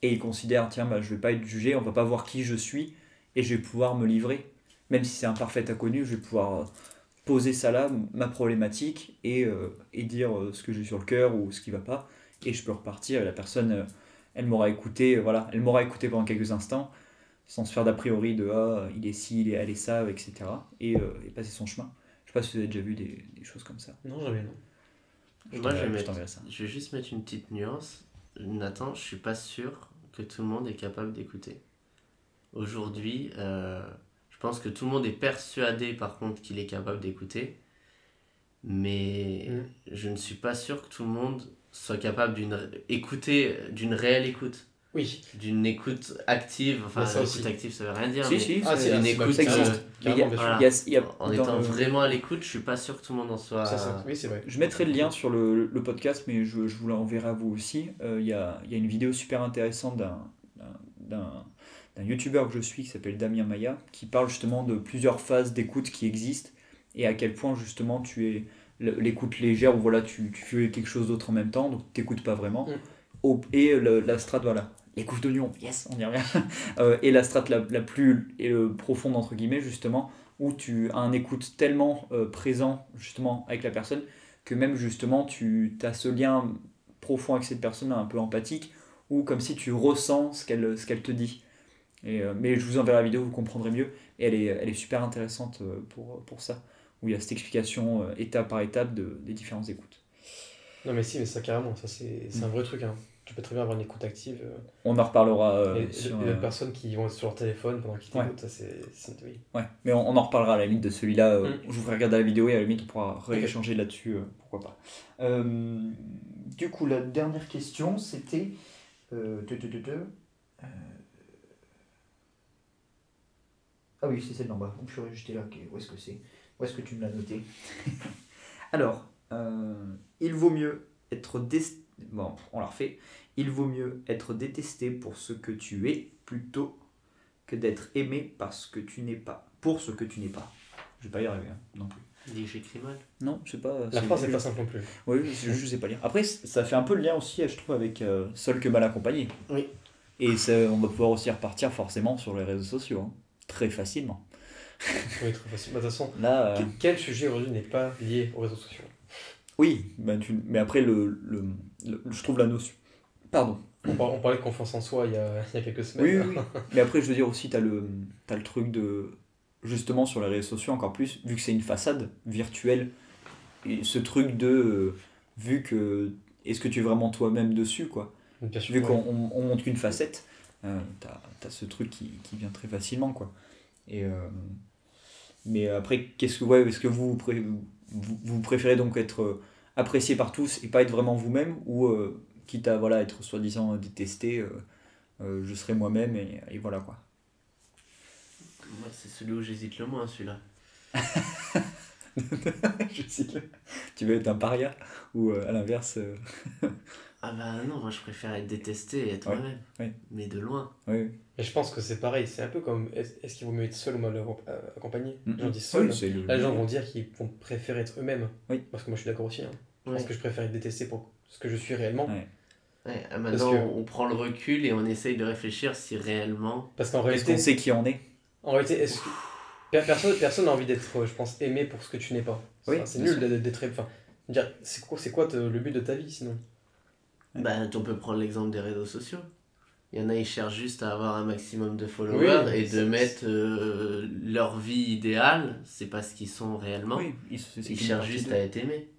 et ils considèrent, tiens, bah, je vais pas être jugé, on va pas voir qui je suis et je vais pouvoir me livrer. Même si c'est un parfait inconnu, je vais pouvoir euh, poser ça là, ma problématique, et, euh, et dire euh, ce que j'ai sur le cœur ou ce qui va pas, et je peux repartir, et la personne, elle m'aura écouté, voilà, elle m'aura écouté pendant quelques instants, sans se faire d'a priori de ah, il est ci, il est, elle est ça, etc. Et, et passer son chemin. Je sais pas si vous avez déjà vu des, des choses comme ça. Non, jamais, non. Je Moi, je vais, t'enverrai- je mettre- t'enverrai ça. je vais juste mettre une petite nuance. Nathan, je suis pas sûr que tout le monde est capable d'écouter. Aujourd'hui, euh, je pense que tout le monde est persuadé par contre qu'il est capable d'écouter. Mais Mm. je ne suis pas sûr que tout le monde soit capable d'une écouter d'une réelle écoute. Oui. D'une écoute active. Enfin, Mais ça écoute aussi. active, ça veut rien dire. Si, mais si, Ah, c'est- une écoute, ça existe. euh, y a- voilà. y a- il y a- En étant le- vraiment à l'écoute, je suis pas sûr que tout le monde en soit. C'est ça. Oui, c'est vrai. Je mettrai le lien sur le, le podcast, mais je, je vous l'enverrai à vous aussi. Euh, Il y, a, y a une vidéo super intéressante d'un- d'un youtubeur que je suis qui s'appelle Damien Maya, qui parle justement de plusieurs phases d'écoute qui existent et à quel point justement tu es l'écoute légère où voilà, tu, tu fais quelque chose d'autre en même temps, donc tu n'écoutes pas vraiment. Mm. Au- et le- la strate, voilà, l'écoute d'oignon, yes, on y revient. Euh, et la strate la, la plus et le profonde, entre guillemets, justement, où tu as un écoute tellement euh, présent justement avec la personne que même justement tu as ce lien profond avec cette personne un peu empathique ou comme si tu ressens ce qu'elle qu'elle te dit et, euh, mais je vous enverrai la vidéo vous comprendrez mieux et elle est, elle est super intéressante euh, pour, pour ça où il y a cette explication euh, étape par étape de, des différentes écoutes Non, mais si, mais ça, carrément, ça, c'est c'est un Mm. vrai truc. Hein. Tu peux très bien avoir une écoute active. euh, on en reparlera euh, et sur, d'autres euh, personnes qui vont être sur leur téléphone pendant qu'ils Ouais. t'écoutent, ça, c'est. Oui. ouais. mais on, on en reparlera à la limite de celui-là euh, Mm. je vous ferai regarder la vidéo et à la limite on pourra rééchanger là-dessus pourquoi pas du coup la dernière question c'était Ah oui, c'est celle d'en bas. Oh purée, j'étais là. Où est-ce que c'est? Où est-ce que tu me l'as noté? Alors, il vaut mieux être dé... Bon, on la refait. Il vaut mieux être détesté pour ce que tu es plutôt que d'être aimé parce que tu n'es pas. Pour ce que tu n'es pas. Je vais pas y arriver hein, non plus. J'écris mal. Non, je sais pas. La c'est- phrase n'est pas simple non plus. Oui, je, je sais pas lire. Après, ça fait un peu le lien aussi, je trouve, avec euh, Seul que mal accompagné. Oui. Et ça, on va pouvoir aussi repartir forcément sur les réseaux sociaux, hein, très facilement. Oui, très facile. Bah, De toute façon, Là, euh, que- quel sujet aujourd'hui n'est pas lié aux réseaux sociaux? Oui, bah, tu- mais après, le, le, le- je trouve la notion. Pardon. on, par- on parlait de confiance en soi il y a, il y a quelques semaines. Oui, oui, oui. mais après, je veux dire aussi, tu as, le t'as le truc de. Justement, sur les réseaux sociaux, encore plus, vu que c'est une façade virtuelle, et ce truc de. euh, vu que. Est-ce que tu es vraiment toi-même dessus, quoi? Bien sûr, vu ouais. qu'on on- on montre une facette, euh, t'as as ce truc qui, qui vient très facilement, quoi. Et, euh, mais après, qu'est-ce que, ouais, est-ce que vous, vous, vous préférez donc être euh, apprécié par tous et pas être vraiment vous-même, ou euh, quitte à voilà, être soi-disant détesté, euh, je serai moi-même, et, et voilà, quoi. Moi, c'est celui où j'hésite le moins, celui-là. Je sais tu veux être un paria, ou à l'inverse, Ah bah non, moi je préfère être détesté et être Ouais, moi-même. ouais. Mais de loin. oui, Et je pense que c'est pareil, c'est un peu comme est- est-ce qu'il vaut mieux être seul ou mal accompagné. Les gens disent seul. Oui, c'est le- Là, les gens vont dire qu'ils vont préférer être eux-mêmes. Oui. Parce que moi, je suis d'accord aussi. hein. Je Ouais. pense que je préfère être détesté pour ce que je suis réellement. Ouais. Ouais, ah, maintenant, que- on prend le recul et on essaye de réfléchir si réellement. Parce qu'en Est-ce réalité, qu'on sait qui on est? en réalité est-ce que- per- personne personne n'a envie d'être, je pense, aimé pour ce que tu n'es pas. C'est nul d'être-. Enfin, dire, c'est quoi, c'est quoi le but de ta vie sinon? Bah, on peut prendre l'exemple des réseaux sociaux. Il y en a, ils cherchent juste à avoir un maximum de followers Oui, et de mettre euh, leur vie idéale. C'est pas ce qu'ils sont réellement. Oui, ils, cherchent juste à être aimés.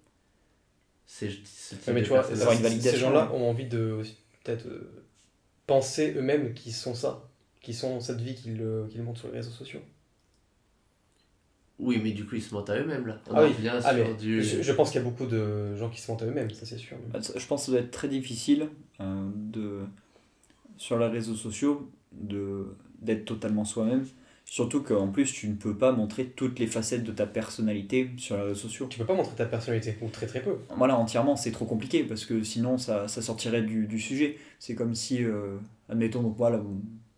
C'est ce type Ouais, mais de tu vois, personnes. avoir une ces- validation, ces gens-là ouais. ont envie de peut-être euh, penser eux-mêmes qu'ils sont ça, qu'ils sont cette vie qu'ils euh, qu'ils montrent sur les réseaux sociaux. Oui, mais du coup, ils se mentent à eux-mêmes là. On Ah oui, revient Ah, sur mais du. je, je pense qu'il y a beaucoup de gens qui se mentent à eux-mêmes, ça c'est sûr. Bah, Je pense que ça doit être très difficile euh, de, sur les réseaux sociaux de, d'être totalement soi-même. Surtout qu'en plus, tu ne peux pas montrer toutes les facettes de ta personnalité sur les réseaux sociaux. Tu peux pas montrer ta personnalité, ou très très peu. Voilà, entièrement, c'est trop compliqué parce que sinon, ça, ça sortirait du, du sujet. C'est comme si, euh, admettons, donc voilà,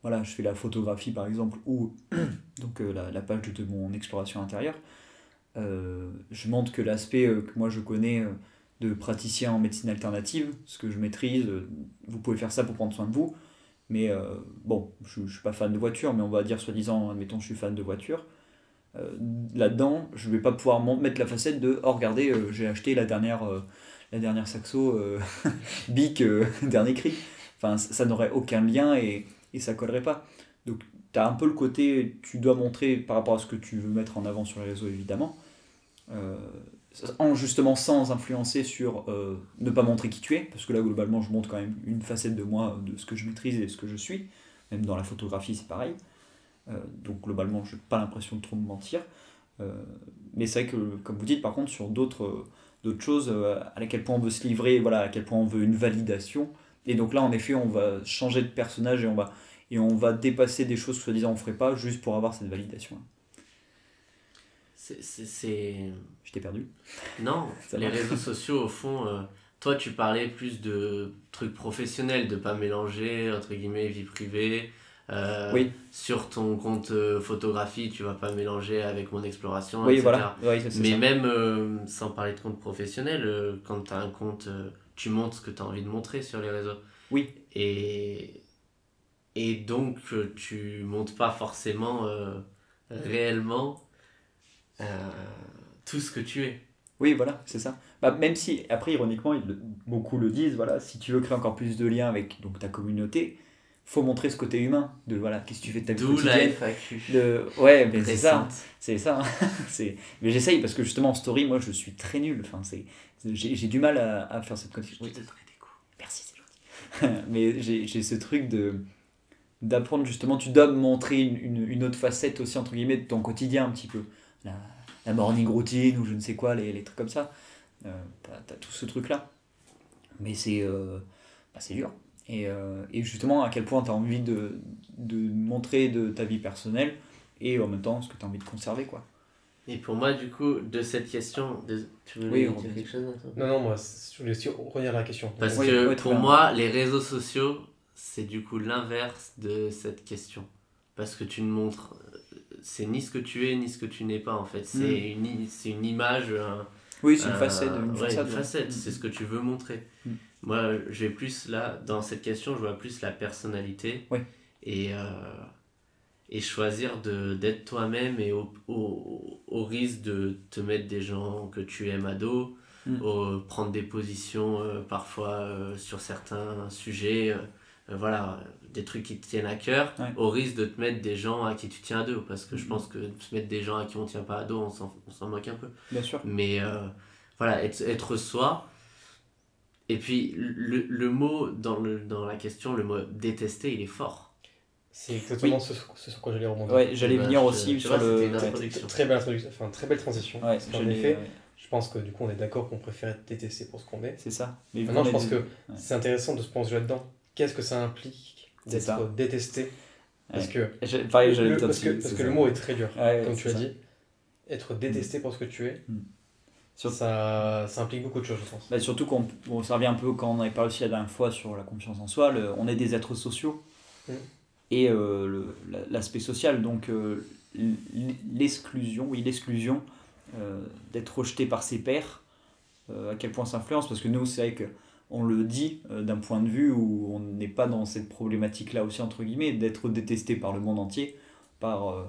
voilà, je fais la photographie par exemple, ou donc euh, la, page de, mon exploration intérieure. Euh, je montre que l'aspect euh, que moi je connais de praticien en médecine alternative, ce que je maîtrise, vous pouvez faire ça pour prendre soin de vous. Mais bon, je, je suis pas fan de voiture, mais on va dire soi-disant, admettons, je suis fan de voiture. Là-dedans, je vais pas pouvoir mettre la facette de oh regardez, j'ai acheté la dernière, la dernière saxo Bic dernier cri. Enfin, ça n'aurait aucun lien et, et ça collerait pas. Donc, tu as un peu le côté, tu dois montrer par rapport à ce que tu veux mettre en avant sur les réseaux, évidemment. Euh, en justement sans influencer sur euh, ne pas montrer qui tu es, parce que là globalement je montre quand même une facette de moi, de ce que je maîtrise et de ce que je suis, même dans la photographie c'est pareil, Euh, donc globalement je n'ai pas l'impression de trop me mentir, mais c'est vrai que comme vous dites par contre sur d'autres d'autres choses, à quel point on veut se livrer, voilà, à quel point on veut une validation, et donc là en effet on va changer de personnage et on va, et on va dépasser des choses que soi-disant on ferait pas juste pour avoir cette validation. C'est- Je t'ai perdu Non, les réseaux sociaux, au fond, euh, toi, tu parlais plus de trucs professionnels, de pas mélanger, entre guillemets, vie privée. Euh, Oui. Sur ton compte euh, photographie, tu vas pas mélanger avec mon exploration, Oui etc. voilà, oui, Mais ça. même sans parler de compte professionnel, quand tu as un compte, tu montres ce que tu as envie de montrer sur les réseaux. Oui. Et, et donc, euh, tu montres pas forcément euh, réellement euh, tout ce que tu es. Oui, voilà, c'est ça. Bah, même si, après, ironiquement, ils beaucoup le disent, voilà, si tu veux créer encore plus de liens avec donc, ta communauté, faut montrer ce côté humain, de voilà, qu'est-ce que tu fais de ta vie D'où la quotidienne. FAQ. Le... Ouais, mais c'est ça, c'est ça. c'est... Mais j'essaye parce que justement en story, moi je suis très nul. Enfin, c'est... J'ai, du mal à, à faire cette connexion. Je Oui, te donnerai des coups. merci, c'est gentil. mais j'ai, ce truc de d'apprendre justement, tu dois montrer une, une, une autre facette aussi, entre guillemets, de ton quotidien un petit peu. La, la morning routine ou je ne sais quoi, les, les trucs comme ça. Euh, t'as, tout ce truc-là. Mais c'est, euh, bah, dur. Et, euh, et justement, à quel point tu as envie de, de montrer de ta vie personnelle et en même temps ce que tu as envie de conserver. quoi. Et pour moi, du coup, de cette question, de- tu veux Oui, dire quelque chose Non, non, moi, je voulais aussi revenir à la question. Parce Oui, que pour bien. moi, les réseaux sociaux, c'est du coup l'inverse de cette question. Parce que tu ne montres, c'est ni ce que tu es, ni ce que tu n'es pas en fait. C'est Mm. une, c'est une image, un- Oui, c'est une facette. Une ouais, facette, Mm. c'est ce que tu veux montrer. Mm. Moi, je vais plus là, dans cette question, je vois plus la personnalité Ouais. et, euh, et choisir de, d'être toi-même et au, au, au risque de te mettre des gens que tu aimes à dos, Mm. au- prendre des positions euh, parfois euh, sur certains sujets, euh, voilà, des trucs qui te tiennent à cœur, Ouais. au risque de te mettre des gens à qui tu tiens à dos. Parce que je Mm. pense que se mettre des gens à qui on tient pas à dos, on s'en, on s'en moque un peu. Bien sûr. Mais voilà, être, être soi. Et puis, le, le mot dans, le, dans la question, le mot détester, il est fort. C'est exactement ce, ce sur quoi j'allais rebondir. Ouais, j'allais venir aussi sur le. Très belle introduction, enfin très belle transition. Ouais, j'allais- effet, ouais, je pense que du coup on est d'accord qu'on préfère être détesté pour ce qu'on est. c'est ça. Mais Maintenant, je pense que c'est intéressant de se plonger là-dedans. Qu'est-ce que ça implique d'être détesté? Parce que, J'ai- Pareil, j'allais le- parce que, parce que le mot est très dur. Ouais, Comme tu as ça. dit, être détesté pour ce que tu es, Mm. Ça, ça implique beaucoup de choses, je pense. Bah, surtout qu'on bon, ça revient un peu quand on avait parlé aussi la dernière fois sur la confiance en soi, le- on est des êtres sociaux Mm. Et euh, l'aspect social, donc euh, l'exclusion, oui l'exclusion euh, d'être rejeté par ses pairs, euh, à quel point ça influence, parce que nous c'est vrai que on le dit d'un point de vue où on n'est pas dans cette problématique là aussi entre guillemets d'être détesté par le monde entier, par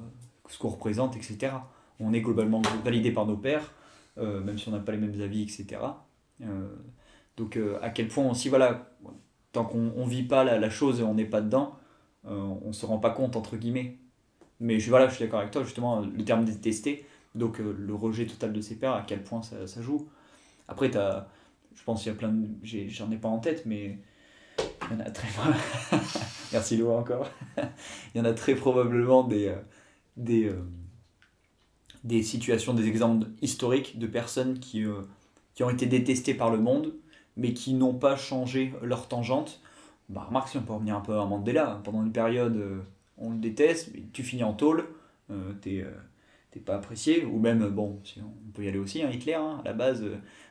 ce qu'on représente, etc. On est globalement validé par nos pairs, même si on n'a pas les mêmes avis, etc. Donc à quel point aussi, voilà, tant qu'on on vit pas la, la chose et on n'est pas dedans, on se rend pas compte, entre guillemets. Mais je, voilà, je suis d'accord avec toi, justement, le terme détester, donc euh, le rejet total de ses pairs, à quel point ça, ça joue. Après, t'as, je pense qu'il y a plein de... J'en ai, pas en tête, mais il y en a très... Merci Laura encore. il y en a très probablement des... euh, des euh, des situations, des exemples historiques de personnes qui, euh, qui ont été détestées par le monde, mais qui n'ont pas changé leur tangente. Bah, remarque, si on peut revenir un peu à Mandela, pendant une période, euh, on le déteste, mais tu finis en tôle, euh, t'es euh, t'es pas apprécié, ou même, bon, si on peut y aller aussi, hein, Hitler, hein, à la base,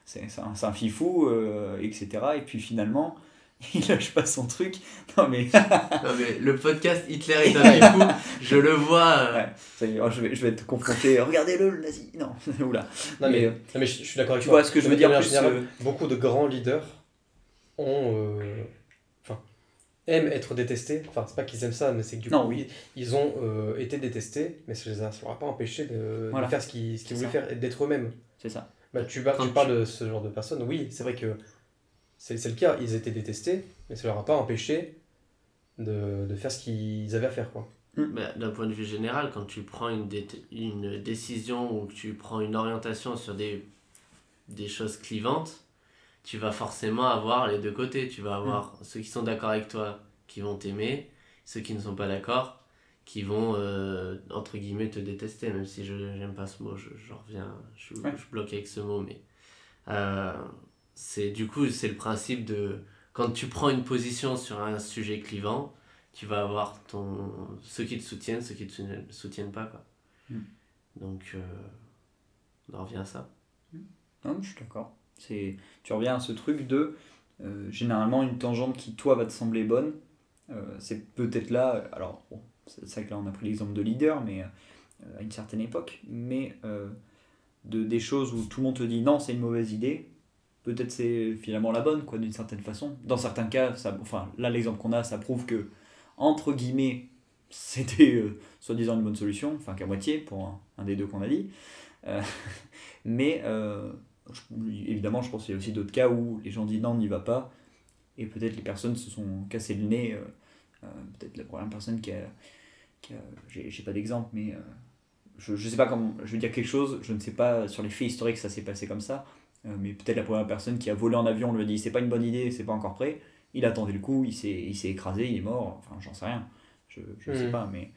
c'est c'est un, un fifou, euh, etc. Et puis finalement, il lâche pas son truc. Non mais, Non, mais le podcast Hitler est un fou, je le vois. euh, Ouais. oh, je, vais, je vais te confronter, regardez-le, le nazi, non, oula. Non, mais, Mais, non, mais je, je suis d'accord avec Tu toi. vois ce que je veux dire plus, euh, Beaucoup de grands leaders ont, euh, aiment être détestés. Enfin, c'est pas qu'ils aiment ça, mais c'est que du Non, coup, oui. ils, ils ont euh, été détestés, mais ça les a, ça leur a pas empêché de, faire ce qu'ils voulaient ça. faire et d'être eux-mêmes. C'est ça. Bah, tu, parles de ce genre de personnes, oui, c'est vrai que c'est c'est le cas, ils étaient détestés, mais ça leur a pas empêché de, de faire ce qu'ils avaient à faire. Quoi. bah, D'un point de vue général, quand tu prends une, dé- une décision ou que tu prends une orientation sur des des choses clivantes, tu vas forcément avoir les deux côtés. Tu vas avoir ceux qui sont d'accord avec toi qui vont t'aimer, ceux qui ne sont pas d'accord qui vont, euh, entre guillemets, te détester, même si je n'aime pas ce mot, je, je reviens, je, Ouais. je bloque avec ce mot, mais euh, c'est du coup, c'est le principe de quand tu prends une position sur un sujet clivant, tu vas avoir ton, ceux qui te soutiennent, ceux qui te soutiennent, soutiennent pas. Quoi. Mm. Donc, euh, on en revient à ça. Non, je suis d'accord. C'est, tu reviens à ce truc de euh, généralement une tangente qui toi va te sembler bonne. euh, c'est peut-être là, alors c'est ça que là on a pris l'exemple de leader, mais euh, à une certaine époque, mais de des choses où tout le monde te dit non, c'est une mauvaise idée. Peut-être c'est finalement la bonne, quoi, d'une certaine façon. Dans certains cas, ça, enfin là l'exemple qu'on a, ça prouve que entre guillemets, c'était soi-disant une bonne solution, enfin qu'à moitié pour un, un des deux qu'on a dit. Mais je- évidemment, je pense qu'il y a aussi d'autres cas où les gens disent non, n'y va pas, et peut-être les personnes se sont cassé le nez. euh, euh, peut-être la première personne qui a. A j'ai pas d'exemple, mais euh, je, je sais pas comment. Je veux dire quelque chose, je ne sais pas sur les faits historiques ça s'est passé comme ça, euh, mais peut-être la première personne qui a volé en avion on lui a dit c'est pas une bonne idée, c'est pas encore prêt. Il a tendu le coup, il s'est il s'est écrasé, il est mort, enfin j'en sais rien. Je, je sais Mhm. pas, mais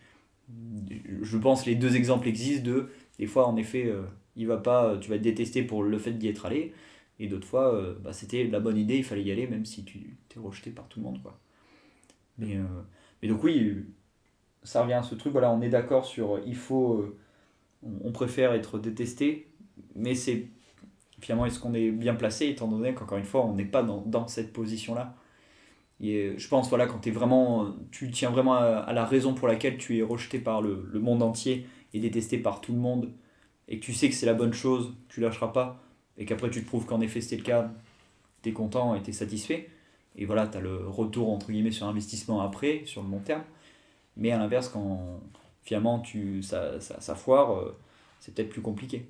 je pense les deux exemples existent de des fois en effet il va pas tu vas être détesté pour le fait d'y être allé. Et d'autres fois euh, bah, c'était la bonne idée il fallait y aller même si tu t'es rejeté par tout le monde quoi. Mais, euh, mais donc oui ça revient à ce truc voilà on est d'accord sur euh, il faut euh, on, préfère être détesté mais c'est finalement est-ce qu'on est bien placé étant donné qu'encore une fois on n'est pas dans, dans cette position là et euh, je pense voilà quand es vraiment tu tiens vraiment à, à la raison pour laquelle tu es rejeté par le, le monde entier et détesté par tout le monde et que tu sais que c'est la bonne chose tu lâcheras pas et qu'après tu te prouves qu'en effet c'était le cas t'es content et t'es satisfait et voilà t'as le retour entre guillemets sur investissement après sur le long terme mais à l'inverse quand finalement tu ça, ça, ça foire euh, c'est peut-être plus compliqué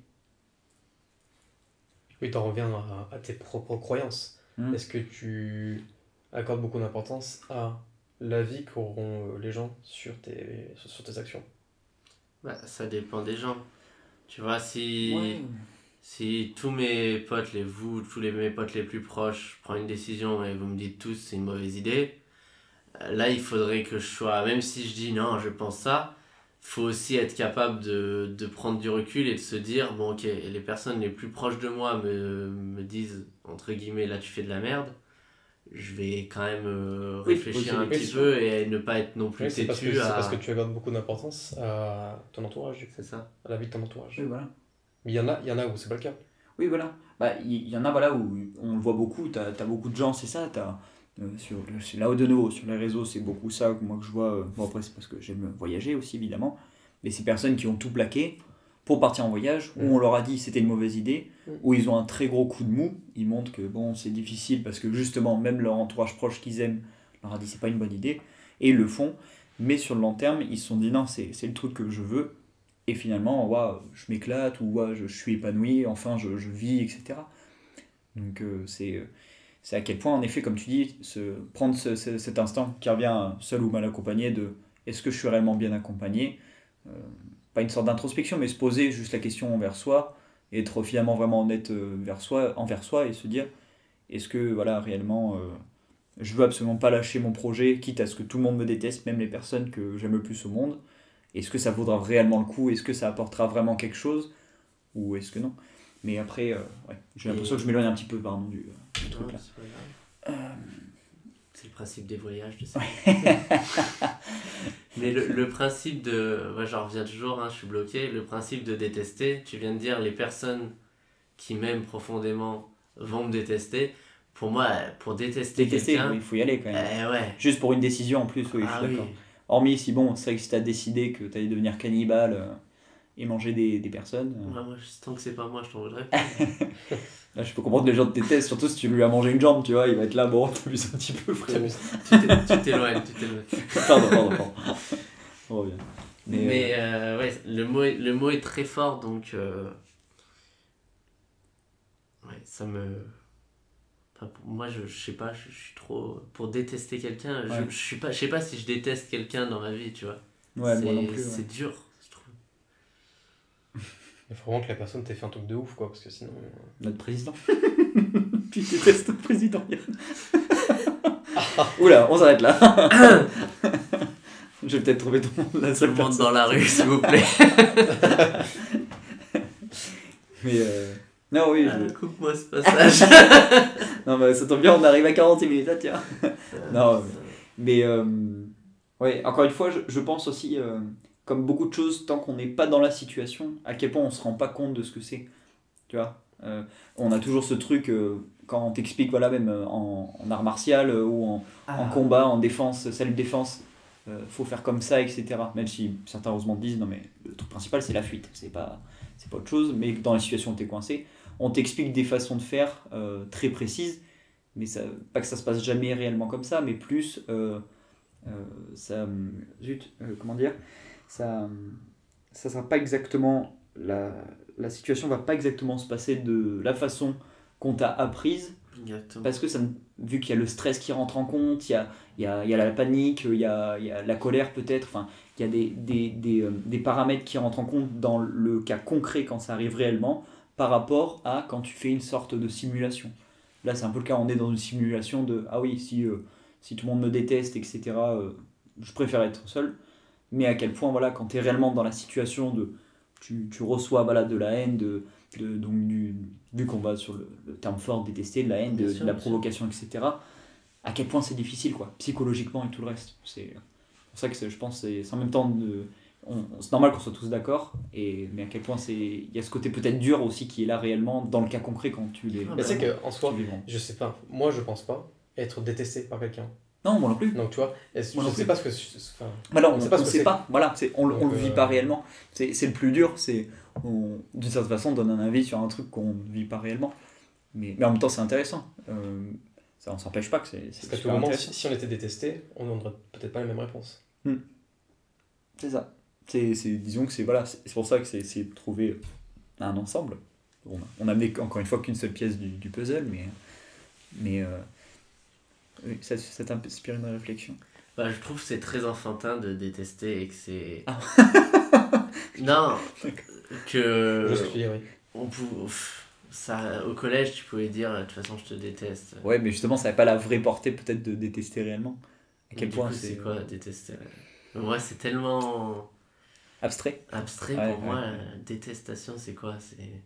Oui, t'en reviens à, à tes propres croyances. Mm. Est-ce que tu accordes beaucoup d'importance à l'avis qu'auront euh, les gens sur tes, sur tes actions? Bah, ça dépend des gens. Tu vois, si. Si tous mes potes, les vous, tous les, mes potes les plus proches, prennent une décision et vous me dites tous c'est une mauvaise idée, euh, là il faudrait que je sois, même si je dis non, je pense ça, faut aussi être capable de, de prendre du recul et de se dire bon, ok, les personnes les plus proches de moi me, me disent entre guillemets là tu fais de la merde, je vais quand même euh, réfléchir un petit peu et ne pas être non plus Oui, c'est parce, que, têtu à. parce que tu accordes beaucoup d'importance à ton entourage, C'est ça. à la vie de ton entourage. oui voilà Mais il y en a, il y en a où c'est pas le cas. Oui, voilà. Bah, Il y, y en a voilà, où on le voit beaucoup, tu as, beaucoup de gens, c'est ça. T'as, euh, sur, c'est là de nouveau, sur les réseaux, c'est beaucoup ça que moi que je vois. euh, bon, après, c'est parce que j'aime voyager aussi, évidemment. Mais ces personnes qui ont tout plaqué pour partir en voyage, où on leur a dit c'était une mauvaise idée, où ils ont un très gros coup de mou, ils montrent que bon, c'est difficile parce que justement, même leur entourage proche qu'ils aiment leur a dit c'est pas une bonne idée, et ils le font. Mais sur le long terme, ils se sont dit non, c'est, le truc que je veux. Et finalement, ouah, je m'éclate, ou je, je suis épanoui, enfin je, je vis, etc. Donc euh, c'est, c'est à quel point, en effet, comme tu dis, se, prendre ce- ce- cet instant qui revient seul ou mal accompagné de est-ce que je suis réellement bien accompagné? Euh, Pas une sorte d'introspection, mais se poser juste la question envers soi, et être finalement vraiment honnête euh, vers soi, envers soi et se dire est-ce que voilà réellement euh, je veux absolument pas lâcher mon projet, quitte à ce que tout le monde me déteste, même les personnes que j'aime le plus au monde. Est-ce que ça vaudra réellement le coup? Est-ce que ça apportera vraiment quelque chose? Ou est-ce que non? Mais après, euh, ouais, j'ai l'impression Et- que je m'éloigne un petit peu pardon, du, du truc là. C'est le principe des voyages, de ça. Mais le, le principe de. Ouais, j'en reviens toujours, hein, je suis bloqué. Le principe de détester, tu viens de dire les personnes qui m'aiment profondément vont me détester. Pour moi, pour détester, Détester, quelqu'un. il faut y aller quand même. Eh ouais. Juste pour une décision en plus, oui, Ah je suis oui. d'accord. Hormis si, bon, c'est vrai que si t'as décidé que t'allais devenir cannibale euh, et manger des, des personnes, euh, Ouais, moi, je- tant que c'est pas moi, je t'en voudrais. là je peux comprendre que les gens te détestent, surtout si tu lui as mangé une jambe, tu vois, il va être là, bon, t'abuses un petit peu, frérot. tu t'é- tu t'éloignes, tu t'éloignes. pardon, pardon, pardon. On revient. Mais, Mais, euh, euh, ouais, le mot, est, le mot est très fort, donc. euh, Ouais, ça me. Enfin, pour moi, je, je sais pas, je, je suis trop. Pour détester quelqu'un, je, Ouais. je suis pas, je sais pas si je déteste quelqu'un dans ma vie, tu vois. ouais, c'est moi non plus. ouais. c'est dur, je. Il faut vraiment que la personne t'ait fait un truc de ouf, quoi, parce que sinon. euh, Notre président. tu détestes notre président, Yann. Oula, on s'arrête là. Je vais peut-être trouver ton, la Tout seule monde personne. dans la rue, s'il vous plaît. Mais euh, non, oui. Ah, Coupe-moi ce passage. Non, mais ça tombe bien, on arrive à 40 minutes, ah, tiens. Non, Mais euh, ouais, encore une fois, je, je pense aussi, euh, comme beaucoup de choses, tant qu'on n'est pas dans la situation, à quel point on se rend pas compte de ce que c'est. Tu vois Euh, On a toujours ce truc, euh, quand on t'explique, voilà, même euh, en, en art martial euh, ou en, en combat, en défense, salut défense, euh, faut faire comme ça, etc. Même si certains heureusement disent, non mais le truc principal c'est la fuite, c'est pas, c'est pas autre chose, mais dans la situation où t'es coincé, on t'explique des façons de faire très précises, mais ça, pas que ça se passe jamais réellement comme ça, mais plus, ça, zut, comment dire, ça, ça sera pas exactement, la, la situation va pas exactement se passer de la façon qu'on t'a apprise, Exactement. parce que ça, vu qu'il y a le stress qui rentre en compte, il y a, il y a, il y a la panique, il y a, il y a la colère peut-être, enfin, il y a des, des, des, euh, des paramètres qui rentrent en compte dans le cas concret quand ça arrive réellement, par rapport à quand tu fais une sorte de simulation. Là, c'est un peu le cas, on est dans une simulation de ah oui, si, euh, si tout le monde me déteste, etc., euh, je préfère être seul. Mais à quel point, voilà, quand tu es réellement dans la situation de. Tu, tu reçois voilà, de la haine, de, de- donc du, vu qu'on va sur le, le terme fort, détester, de la haine, de, la sûr. provocation, etc., à quel point c'est difficile, quoi, psychologiquement et tout le reste. C'est pour ça que je pense que c'est en même temps. de- c'est normal qu'on soit tous d'accord, et, mais à quel point c'est. Il y a ce côté peut-être dur aussi qui est là réellement dans le cas concret quand tu les. Ah, Mais bah c'est qu'en soi, je sais pas, moi je pense pas être détesté par quelqu'un. Non, moi non plus. Donc tu vois, Moi je non sais pas ce que. Enfin, Bah non, On on sait ne pas ce que sait c'est. pas. Voilà, on, Donc, le vit euh, pas réellement. C'est, le plus dur, c'est d'une certaine façon on donne un avis sur un truc qu'on ne vit pas réellement. Mais, mais en même temps c'est intéressant. Euh, ça on s'empêche pas que c'est, parce qu'à tout moment, si, si on était détesté, on n'aurait peut-être pas la même réponse. C'est ça. C'est, disons que c'est, voilà, c'est, pour ça que c'est essayer de trouver un ensemble. On, on a mis encore une fois qu'une seule pièce du, du puzzle, mais, mais euh, oui, ça, ça t'inspire une réflexion. Bah, je trouve que c'est très enfantin de détester et que c'est. Ah. non, que. Je suis, oui. on pou- pff, ça, au collège, tu pouvais dire de toute façon, je te déteste. Ouais, mais justement ça n'a pas la vraie portée peut-être de détester réellement. À quel point c'est, c'est quoi détester? Moi, c'est tellement abstrait. abstrait Ouais, pour ouais, moi. la Détestation, c'est quoi? C'est.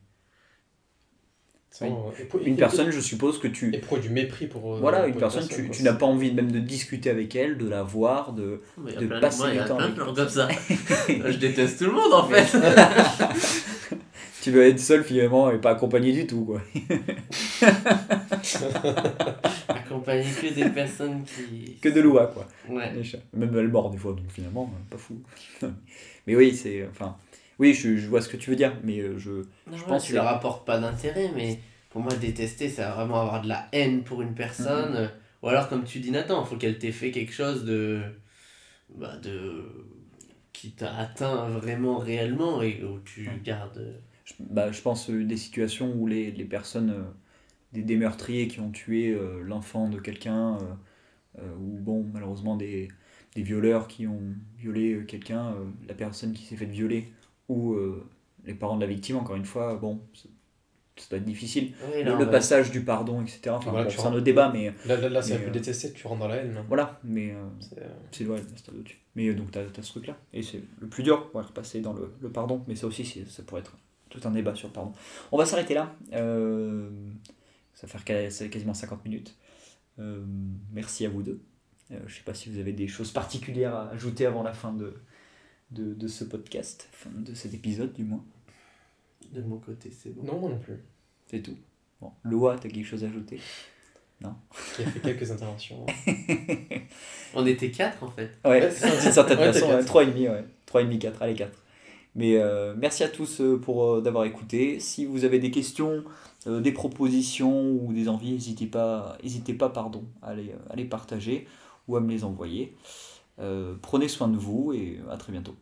Une personne, je suppose que tu. Éprouver du mépris pour. euh, Voilà, pour une personne, tu, tu n'as pas envie même de discuter avec elle, de la voir, de. Mais De passer moi, il y du a temps plein de comme ça. je déteste tout le monde en fait. Tu dois être seul finalement et pas accompagné du tout, quoi. Accompagner que des personnes qui. Que de lois, quoi. Ouais. Même elle mord des fois, donc finalement, pas fou. mais oui, c'est. Enfin. Oui, je, je vois ce que tu veux dire, mais euh, je. Non, Je pense tu que- leur apportes pas d'intérêt, mais pour moi, détester, c'est vraiment avoir de la haine pour une personne. Mhm. Ou alors, comme tu dis, Nathan, il faut qu'elle t'ait fait quelque chose de. Bah, de. qui t'a atteint vraiment, réellement, et où tu Ouais. gardes. Je, bah, je pense euh, des situations où les, les personnes, euh, des, des meurtriers qui ont tué euh, l'enfant de quelqu'un, ou bon, malheureusement des, des violeurs qui ont violé quelqu'un, la personne qui s'est faite violer, ou euh, les parents de la victime, encore une fois, bon, c'est- ça doit être difficile. Oui, Le, passage du pardon, etc. Enfin, Voilà, bon, c'est un autre débat, mais Là, là, là c'est un peu détesté, tu rentres dans la haine. là. voilà, mais euh, C'est, euh, c'est ouais, au-dessus. Mais euh, donc, tu as, ce truc-là. Et c'est le plus dur, ouais, repasser dans le, le pardon. Mais ça aussi, ça pourrait être tout un débat sur le pardon. On va s'arrêter là. Euh, ça va faire quasiment 50 minutes. Euh, merci à vous deux. Euh, je sais pas si vous avez des choses particulières à ajouter avant la fin de, de, de ce podcast, de cet épisode du moins. De mon côté, c'est bon. Non, moi non plus. C'est tout. Bon, Loa, tu as quelque chose à ajouter? Qui a fait quelques interventions. On était quatre en fait. Ouais, Ouais, c'est d'une certaine Ouais, façon, t'as ouais, quatre. 3,5, ouais. 3,5, 4, allez 4. Mais euh, merci à tous euh, pour euh, d'avoir écouté. Si vous avez des questions, euh, des propositions ou des envies, n'hésitez pas, hésitez pas pardon, à, les, à les partager ou à me les envoyer. Euh, prenez soin de vous et à très bientôt.